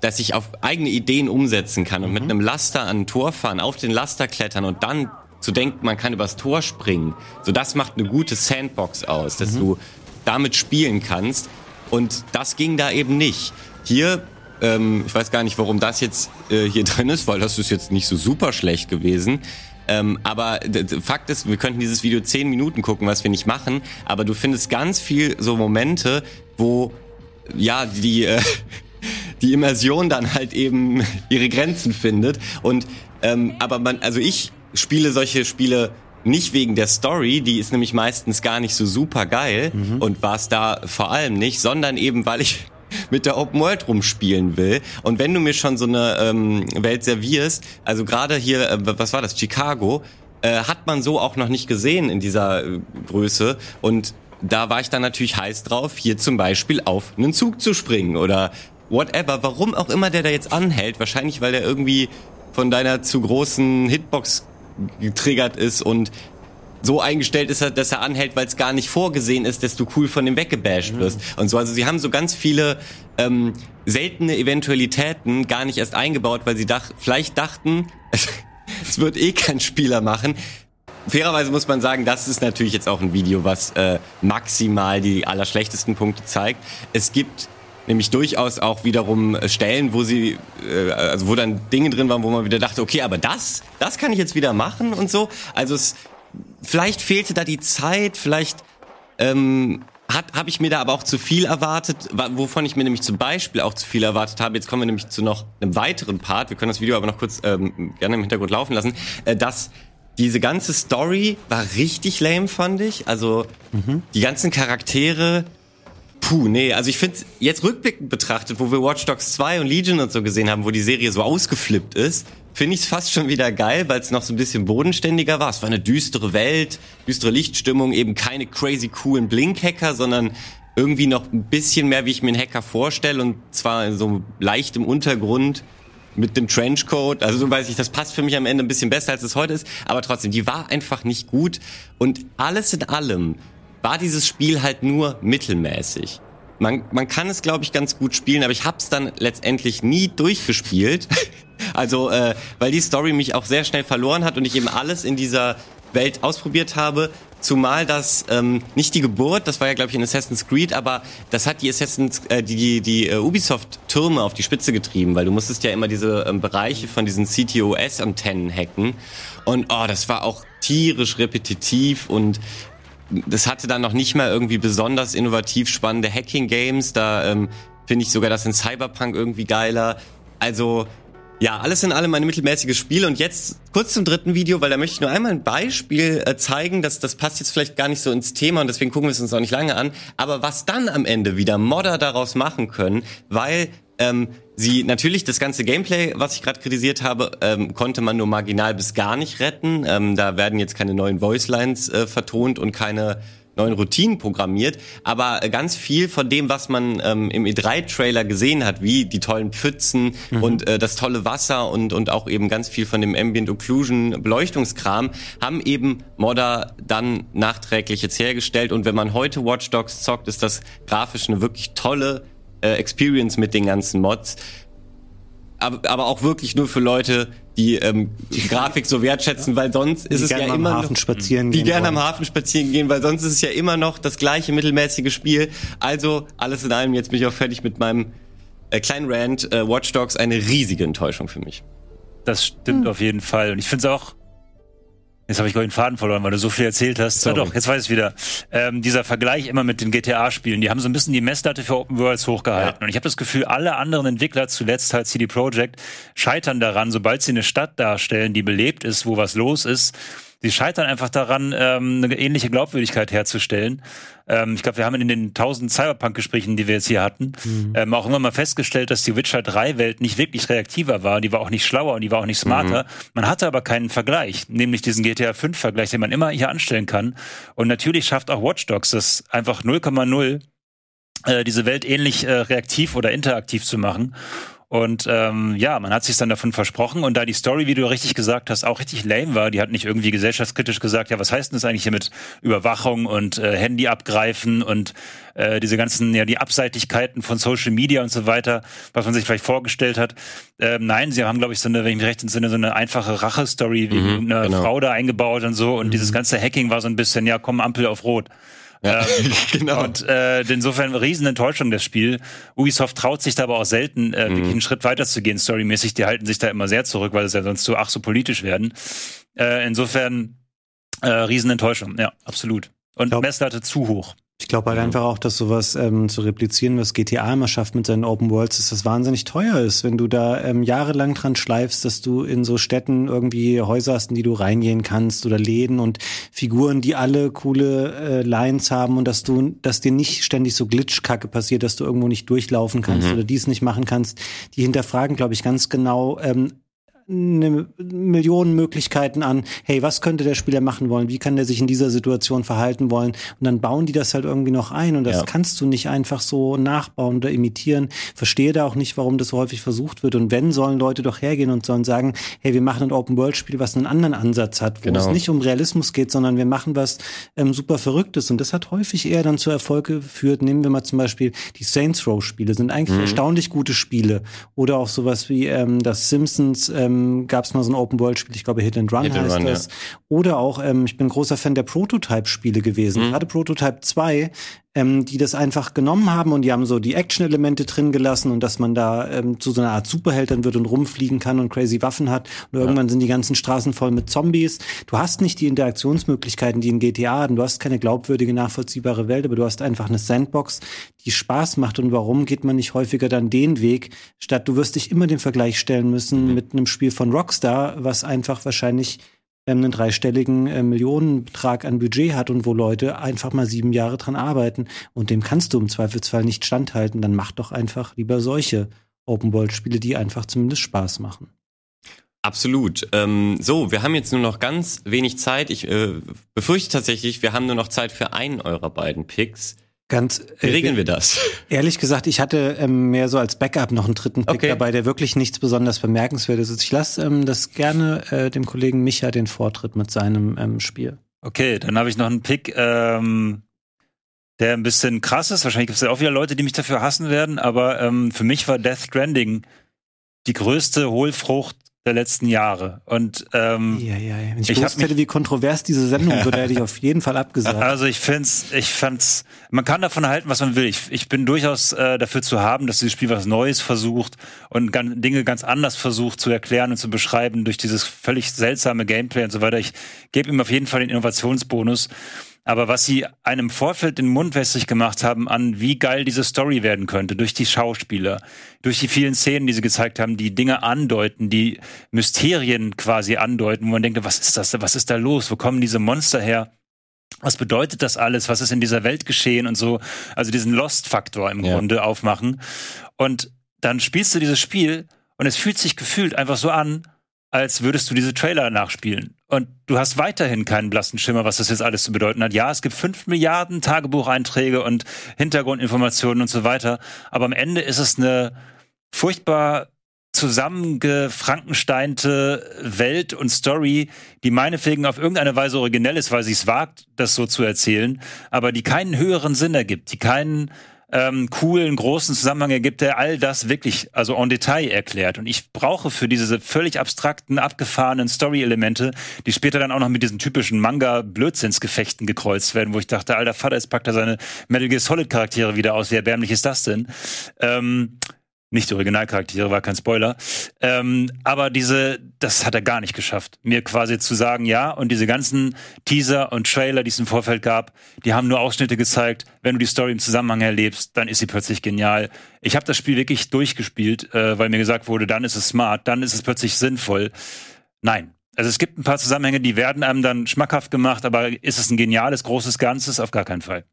dass ich auf eigene Ideen umsetzen kann und mit einem Laster an ein Tor fahren, auf den Laster klettern und dann zu denken, man kann übers Tor springen. So, das macht eine gute Sandbox aus, dass du damit spielen kannst. Und das ging da eben nicht. Hier, ähm, ich weiß gar nicht, warum das jetzt äh, hier [laughs] drin ist, weil das ist jetzt nicht so super schlecht gewesen. Ähm, aber Fakt ist, wir könnten dieses Video zehn Minuten gucken, was wir nicht machen. Aber du findest ganz viel so Momente, wo ja die äh, [laughs] die Immersion dann halt eben [laughs] ihre Grenzen findet. Und ähm, aber man, also ich spiele solche Spiele nicht wegen der Story, die ist nämlich meistens gar nicht so super geil und war es da vor allem nicht, sondern eben weil ich mit der Open World rumspielen will. Und wenn du mir schon so eine ähm, Welt servierst, also gerade hier, äh, was war das, Chicago, äh, hat man so auch noch nicht gesehen in dieser äh, Größe. Und da war ich dann natürlich heiß drauf, hier zum Beispiel auf einen Zug zu springen oder whatever. Warum auch immer der da jetzt anhält. Wahrscheinlich, weil der irgendwie von deiner zu großen Hitbox getriggert ist und so eingestellt ist, er, dass er anhält, weil es gar nicht vorgesehen ist, dass du cool von dem weggebasht wirst. Und so, also sie haben so ganz viele ähm, seltene Eventualitäten gar nicht erst eingebaut, weil sie dach, vielleicht dachten, [laughs] es wird eh kein Spieler machen. Fairerweise muss man sagen, das ist natürlich jetzt auch ein Video, was äh, maximal die allerschlechtesten Punkte zeigt. Es gibt nämlich durchaus auch wiederum äh, Stellen, wo sie, äh, also wo dann Dinge drin waren, wo man wieder dachte, okay, aber das, das kann ich jetzt wieder machen und so. Also es, vielleicht fehlte da die Zeit, vielleicht ähm, habe ich mir da aber auch zu viel erwartet, wa- wovon ich mir nämlich zum Beispiel auch zu viel erwartet habe. Jetzt kommen wir nämlich zu noch einem weiteren Part. Wir können das Video aber noch kurz ähm, gerne im Hintergrund laufen lassen. Äh, dass diese ganze Story war richtig lame, fand ich. Also die ganzen Charaktere. Puh, nee, also ich finde jetzt rückblickend betrachtet, wo wir Watch Dogs 2 und Legion und so gesehen haben, wo die Serie so ausgeflippt ist, finde ich es fast schon wieder geil, weil es noch so ein bisschen bodenständiger war. Es war eine düstere Welt, düstere Lichtstimmung, eben keine crazy coolen Blink-Hacker, sondern irgendwie noch ein bisschen mehr, wie ich mir einen Hacker vorstelle und zwar so leicht im Untergrund mit dem Trenchcoat. Also so weiß ich, das passt für mich am Ende ein bisschen besser, als es heute ist. Aber trotzdem, die war einfach nicht gut. Und alles in allem war dieses Spiel halt nur mittelmäßig. Man, man kann es, glaube ich, ganz gut spielen, aber ich habe es dann letztendlich nie durchgespielt. [laughs] also, äh, weil die Story mich auch sehr schnell verloren hat und ich eben alles in dieser Welt ausprobiert habe. Zumal das ähm, nicht die Geburt, das war ja glaube ich in Assassin's Creed, aber das hat die Assassin's, äh, die die, die äh, Ubisoft Türme auf die Spitze getrieben, weil du musstest ja immer diese ähm, Bereiche von diesen CTOS Antennen hacken und oh, das war auch tierisch repetitiv und das hatte dann noch nicht mal irgendwie besonders innovativ spannende Hacking-Games. Da ähm, finde ich sogar das in Cyberpunk irgendwie geiler. Also ja, alles in allem ein mittelmäßiges Spiel. Und jetzt kurz zum dritten Video, weil da möchte ich nur einmal ein Beispiel äh, zeigen. dass das passt jetzt vielleicht gar nicht so ins Thema und deswegen gucken wir es uns auch nicht lange an. Aber was dann am Ende wieder Modder daraus machen können, weil ähm, sie natürlich das ganze Gameplay, was ich gerade kritisiert habe, ähm, konnte man nur marginal bis gar nicht retten. Ähm, da werden jetzt keine neuen Voicelines äh, vertont und keine neuen Routinen programmiert, aber ganz viel von dem, was man ähm, im E3-Trailer gesehen hat, wie die tollen Pfützen und äh, das tolle Wasser und, und auch eben ganz viel von dem Ambient Occlusion Beleuchtungskram, haben eben Modder dann nachträglich jetzt hergestellt. Und wenn man heute Watch Dogs zockt, ist das grafisch eine wirklich tolle äh, Experience mit den ganzen Mods. Aber, aber auch wirklich nur für Leute, die ähm, die Grafik so wertschätzen, weil sonst ist Die es ja mal am immer Hafen noch, spazieren die gerne wollen. am Hafen spazieren gehen, weil sonst ist es ja immer noch das gleiche mittelmäßige Spiel. Also alles in allem, jetzt bin ich auch fertig mit meinem äh, kleinen Rant. Äh, Watch Dogs eine riesige Enttäuschung für mich. Das stimmt auf jeden Fall. Und ich finde es auch. Jetzt habe ich gerade den Faden verloren, weil du so viel erzählt hast. Sorry. Na doch, jetzt weiß ich wieder. Ähm, dieser Vergleich immer mit den GTA-Spielen, die haben so ein bisschen die Messlatte für Open Worlds hochgehalten. Ja. Und ich habe das Gefühl, alle anderen Entwickler, zuletzt halt CD Projekt, scheitern daran, sobald sie eine Stadt darstellen, die belebt ist, wo was los ist. Sie scheitern einfach daran, ähm, eine ähnliche Glaubwürdigkeit herzustellen. Ähm, ich glaube, wir haben in den tausend Cyberpunk-Gesprächen, die wir jetzt hier hatten, ähm, auch immer mal festgestellt, dass die Witcher 3-Welt nicht wirklich reaktiver war. Die war auch nicht schlauer und die war auch nicht smarter. Man hatte aber keinen Vergleich, nämlich diesen GTA 5-Vergleich, den man immer hier anstellen kann. Und natürlich schafft auch Watch Dogs das einfach 0,0 äh, diese Welt ähnlich äh, reaktiv oder interaktiv zu machen. Und ähm, ja, man hat sich dann davon versprochen. Und da die Story, wie du richtig gesagt hast, auch richtig lame war, die hat nicht irgendwie gesellschaftskritisch gesagt, ja, was heißt denn das eigentlich hier mit Überwachung und äh, Handy abgreifen und äh, diese ganzen, ja, die Abseitigkeiten von Social Media und so weiter, was man sich vielleicht vorgestellt hat. Ähm, nein, sie haben, glaube ich, so eine, wenn ich mich recht entsinne, so eine einfache Rache-Story wie Mhm, eine genau. Frau da eingebaut und so. Und dieses ganze Hacking war so ein bisschen, ja, komm, Ampel auf Rot. Ja, Ähm, [laughs] genau. Und äh, insofern riesen Enttäuschung das Spiel. Ubisoft traut sich da aber auch selten, äh, Mhm. wirklich einen Schritt weiter zu gehen, storymäßig. Die halten sich da immer sehr zurück, weil es ja sonst so ach so politisch werden. Äh, insofern äh, riesen Enttäuschung, ja, absolut. Und Glaub- Messlatte zu hoch. Ich glaube halt einfach auch, dass sowas ähm, zu replizieren, was GTA immer schafft mit seinen Open Worlds, dass das wahnsinnig teuer ist, wenn du da ähm, jahrelang dran schleifst, dass du in so Städten irgendwie Häuser hast, in die du reingehen kannst oder Läden und Figuren, die alle coole äh, Lines haben und dass du, dass dir nicht ständig so Glitchkacke passiert, dass du irgendwo nicht durchlaufen kannst Mhm. oder dies nicht machen kannst. Die hinterfragen, glaube ich, ganz genau, ähm, eine Millionen Möglichkeiten an, hey, was könnte der Spieler machen wollen? Wie kann der sich in dieser Situation verhalten wollen? Und dann bauen die das halt irgendwie noch ein und das Ja. kannst du nicht einfach so nachbauen oder imitieren. Verstehe da auch nicht, warum das so häufig versucht wird. Und wenn, sollen Leute doch hergehen und sollen sagen, hey, wir machen ein Open-World-Spiel, was einen anderen Ansatz hat, wo Genau. es nicht um Realismus geht, sondern wir machen was ähm, super Verrücktes. Und das hat häufig eher dann zu Erfolge geführt. Nehmen wir mal zum Beispiel die Saints Row-Spiele, sind eigentlich erstaunlich gute Spiele. Oder auch sowas wie ähm, das Simpsons, ähm, gab es mal so ein Open-World-Spiel, ich glaube Hit and Run Hit and heißt Run, das. Oder auch, ähm, ich bin großer Fan der Prototype-Spiele gewesen. Mhm. Gerade Prototype 2, ähm, die das einfach genommen haben und die haben so die Action-Elemente drin gelassen und dass man da ähm, zu so einer Art Superheld dann wird und rumfliegen kann und crazy Waffen hat. Und irgendwann sind die ganzen Straßen voll mit Zombies. Du hast nicht die Interaktionsmöglichkeiten, die in GTA hatten. Du hast keine glaubwürdige, nachvollziehbare Welt, aber du hast einfach eine Sandbox, die Spaß macht. Und warum geht man nicht häufiger dann den Weg, statt du wirst dich immer den Vergleich stellen müssen mit einem Spiel von Rockstar, was einfach wahrscheinlich einen dreistelligen äh, Millionenbetrag an Budget hat und wo Leute einfach mal sieben Jahre dran arbeiten und dem kannst du im Zweifelsfall nicht standhalten, dann mach doch einfach lieber solche Open-World-Spiele, die einfach zumindest Spaß machen. Absolut. Ähm, so, wir haben jetzt nur noch ganz wenig Zeit. Ich äh, befürchte tatsächlich, wir haben nur noch Zeit für einen eurer beiden Picks. Ganz Wie äh, regeln wir das? [laughs] Ehrlich gesagt, ich hatte ähm, mehr so als Backup noch einen dritten Pick Okay. dabei, der wirklich nichts besonders bemerkenswertes ist. Ich lasse ähm, das gerne äh, dem Kollegen Micha den Vortritt mit seinem ähm, Spiel. Okay, dann habe ich noch einen Pick, ähm, der ein bisschen krass ist. Wahrscheinlich gibt es ja auch wieder Leute, die mich dafür hassen werden, aber ähm, für mich war Death Stranding die größte Hohlfrucht der letzten Jahre. Und ähm, Ja, ja, ja. Wenn ich, Ich gewusst hätte, wie kontrovers diese Sendung wird, hätte ich [laughs] auf jeden Fall abgesagt. Also ich find's, ich fand's, man kann davon halten, was man will. Ich, ich bin durchaus äh, dafür zu haben, dass dieses Spiel was Neues versucht und gan Dinge ganz anders versucht zu erklären und zu beschreiben durch dieses völlig seltsame Gameplay und so weiter. Ich gebe ihm auf jeden Fall den Innovationsbonus. Aber was sie einem Vorfeld den Mund wässrig gemacht haben an, wie geil diese Story werden könnte, durch die Schauspieler, durch die vielen Szenen, die sie gezeigt haben, die Dinge andeuten, die Mysterien quasi andeuten, wo man denkt, was ist das, was ist da los, wo kommen diese Monster her? was bedeutet das alles, was ist in dieser Welt geschehen und so, also diesen Lost-Faktor im Ja. Grunde aufmachen. Und dann spielst du dieses Spiel und es fühlt sich gefühlt einfach so an, als würdest du diese Trailer nachspielen. Und du hast weiterhin keinen blassen Schimmer, was das jetzt alles zu bedeuten hat. Ja, es gibt fünf Milliarden Tagebucheinträge und Hintergrundinformationen und so weiter. Aber am Ende ist es eine furchtbar zusammengefrankensteinte Welt und Story, die meinetwegen auf irgendeine Weise originell ist, weil sie es wagt, das so zu erzählen, aber die keinen höheren Sinn ergibt, die keinen ähm, coolen, großen Zusammenhang ergibt, der all das wirklich, also en Detail erklärt. Und ich brauche für diese völlig abstrakten, abgefahrenen Story-Elemente, die später dann auch noch mit diesen typischen Manga-Blödsinnsgefechten gekreuzt werden, wo ich dachte, alter Vater, jetzt packt er seine Metal Gear Solid-Charaktere wieder aus. Wie erbärmlich ist das denn? Ähm, nicht die Originalcharaktere, war kein Spoiler. Ähm, aber diese, das hat er gar nicht geschafft. Mir quasi zu sagen, ja, und diese ganzen Teaser und Trailer, die es im Vorfeld gab, die haben nur Ausschnitte gezeigt. Wenn du die Story im Zusammenhang erlebst, dann ist sie plötzlich genial. Ich habe das Spiel wirklich durchgespielt, äh, weil mir gesagt wurde, dann ist es smart, dann ist es plötzlich sinnvoll. Nein. Also es gibt ein paar Zusammenhänge, die werden einem dann schmackhaft gemacht, aber ist es ein geniales, großes Ganzes? Auf gar keinen Fall.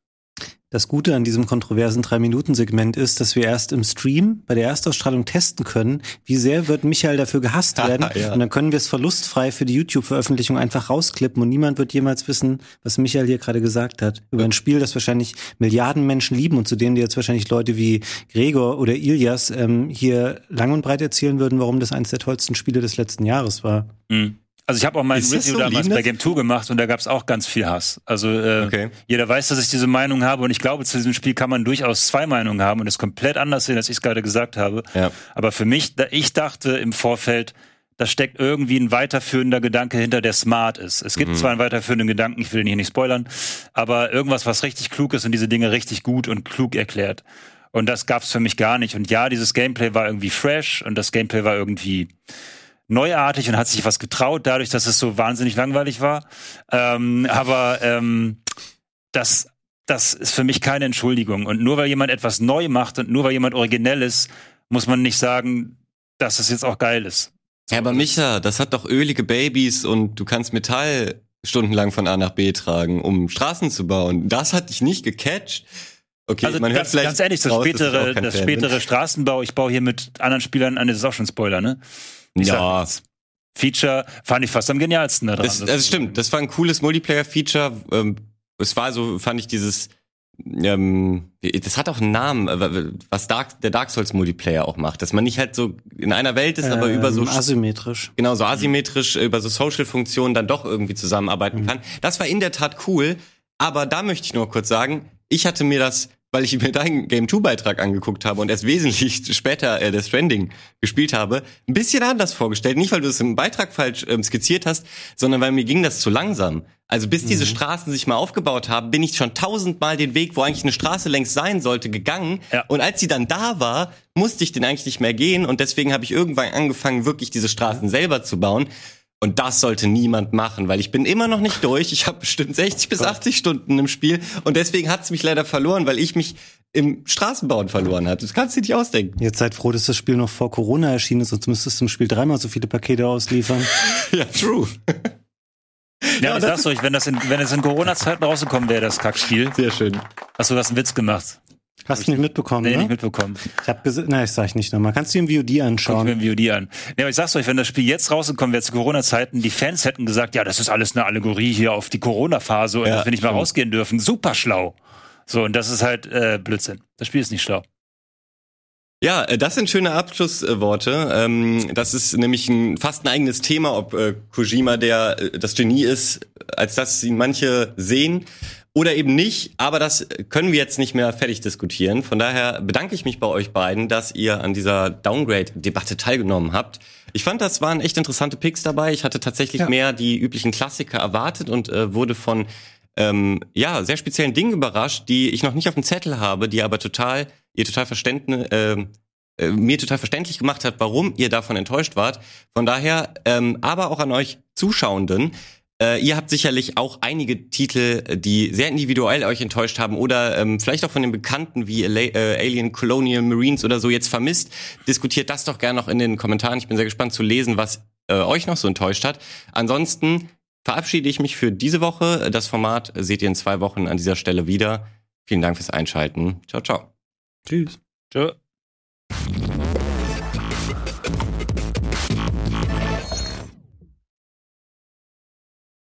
Das Gute an diesem kontroversen Drei-Minuten-Segment ist, dass wir erst im Stream bei der Erstausstrahlung testen können, wie sehr wird Michael dafür gehasst [laughs] werden. Ja. Und dann können wir es verlustfrei für die YouTube-Veröffentlichung einfach rausklippen und niemand wird jemals wissen, was Michael hier gerade gesagt hat. Über ein Spiel, das wahrscheinlich Milliarden Menschen lieben und zu denen die jetzt wahrscheinlich Leute wie Gregor oder Ilias ähm, hier lang und breit erzählen würden, warum das eines der tollsten Spiele des letzten Jahres war. Mhm. Also ich habe auch mein Ist das Review so? damals bei? Game 2 gemacht und da gab es auch ganz viel Hass. Also äh, Okay. jeder weiß, dass ich diese Meinung habe und ich glaube, zu diesem Spiel kann man durchaus zwei Meinungen haben und es komplett anders sehen, als ich es gerade gesagt habe. Ja. Aber für mich, da, ich dachte im Vorfeld, da steckt irgendwie ein weiterführender Gedanke hinter, der smart ist. Es gibt zwar einen weiterführenden Gedanken, ich will ihn hier nicht spoilern, aber irgendwas, was richtig klug ist und diese Dinge richtig gut und klug erklärt. Und das gab's für mich gar nicht. Und ja, dieses Gameplay war irgendwie fresh und das Gameplay war irgendwie neuartig und hat sich was getraut, dadurch, dass es so wahnsinnig langweilig war. Ähm, aber ähm, das, das ist für mich keine Entschuldigung. Und nur weil jemand etwas neu macht und nur weil jemand originell ist, muss man nicht sagen, dass es jetzt auch geil ist. Ja, aber Micha, das hat doch ölige Babys und du kannst Metall stundenlang von A nach B tragen, um Straßen zu bauen. Das hat dich nicht gecatcht. Okay, Also man hört ganz, vielleicht ganz ehrlich, das raus, spätere, das spätere Straßenbau, ich baue hier mit anderen Spielern an, das ist auch schon Spoiler, ne? Ich sag Ja, nichts. Feature fand ich fast am genialsten daran. das, das stimmt. Das war ein cooles Multiplayer-Feature. Ähm, es war so, fand ich dieses, ähm, das hat auch einen Namen, äh, was Dark, der Dark Souls Multiplayer auch macht, dass man nicht halt so in einer Welt ist, aber über so Ähm, asymmetrisch. genau so asymmetrisch äh, über so Social-Funktionen dann doch irgendwie zusammenarbeiten kann. Das war in der Tat cool, aber da möchte ich nur kurz sagen, ich hatte mir das, weil ich mir deinen Game 2 Beitrag angeguckt habe und erst wesentlich [laughs] später äh, das Stranding gespielt habe, ein bisschen anders vorgestellt. Nicht, weil du es im Beitrag falsch ähm, skizziert hast, sondern weil mir ging das zu langsam. Also bis diese Straßen sich mal aufgebaut haben, bin ich schon tausendmal den Weg, wo eigentlich eine Straße längst sein sollte, gegangen. Ja. Und als sie dann da war, musste ich den eigentlich nicht mehr gehen. Und deswegen habe ich irgendwann angefangen, wirklich diese Straßen selber zu bauen. Und das sollte niemand machen, weil ich bin immer noch nicht durch. Ich habe bestimmt 60 bis 80 Stunden im Spiel. Und deswegen hat's mich leider verloren, weil ich mich im Straßenbauen verloren hatte. Das kannst du dir nicht ausdenken. Jetzt seid froh, dass das Spiel noch vor Corona erschienen ist, sonst müsstest du im Spiel dreimal so viele Pakete ausliefern. [laughs] Ja, true. Ja, ich sag's euch, wenn das in, wenn es in Corona-Zeiten rausgekommen wäre, das Kackspiel. Sehr schön. Hast du hast einen Witz gemacht? Hast du nicht mitbekommen, Nee, ne? nicht mitbekommen. ich hab gesagt, na, ich sag ich nicht nochmal. Kannst du dir im VOD Guck anschauen? mir im VOD an. Nee, aber ich sag's euch, wenn das Spiel jetzt rausgekommen wäre zu Corona-Zeiten, die Fans hätten gesagt, ja, das ist alles eine Allegorie hier auf die Corona-Phase und Ja, dass wir nicht mal rausgehen dürfen. Super schlau. So, und das ist halt äh, Blödsinn. Das Spiel ist nicht schlau. Ja, äh, das sind schöne Abschlussworte. Ähm, Das ist nämlich ein, fast ein eigenes Thema, ob äh, Kojima der äh, das Genie ist, als das ihn manche sehen oder eben nicht. Aber das können wir jetzt nicht mehr fertig diskutieren. Von daher bedanke ich mich bei euch beiden, dass ihr an dieser Downgrade-Debatte teilgenommen habt. Ich fand, das waren echt interessante Picks dabei. Ich hatte tatsächlich Ja. mehr die üblichen Klassiker erwartet und äh, wurde von ähm, ja sehr speziellen Dingen überrascht, die ich noch nicht auf dem Zettel habe, die aber total ihr total Verständnis ähm, äh, mir total verständlich gemacht hat, warum ihr davon enttäuscht wart. Von daher, ähm, aber auch an euch Zuschauenden. Äh, ihr habt sicherlich auch einige Titel, die sehr individuell euch enttäuscht haben oder ähm, vielleicht auch von den Bekannten wie Ala äh, Alien Colonial Marines oder so jetzt vermisst. Diskutiert das doch gerne noch in den Kommentaren. Ich bin sehr gespannt zu lesen, was äh, euch noch so enttäuscht hat. Ansonsten verabschiede ich mich für diese Woche. Das Format seht ihr in zwei Wochen an dieser Stelle wieder. Vielen Dank fürs Einschalten. Ciao, ciao. Tschüss. Tschö.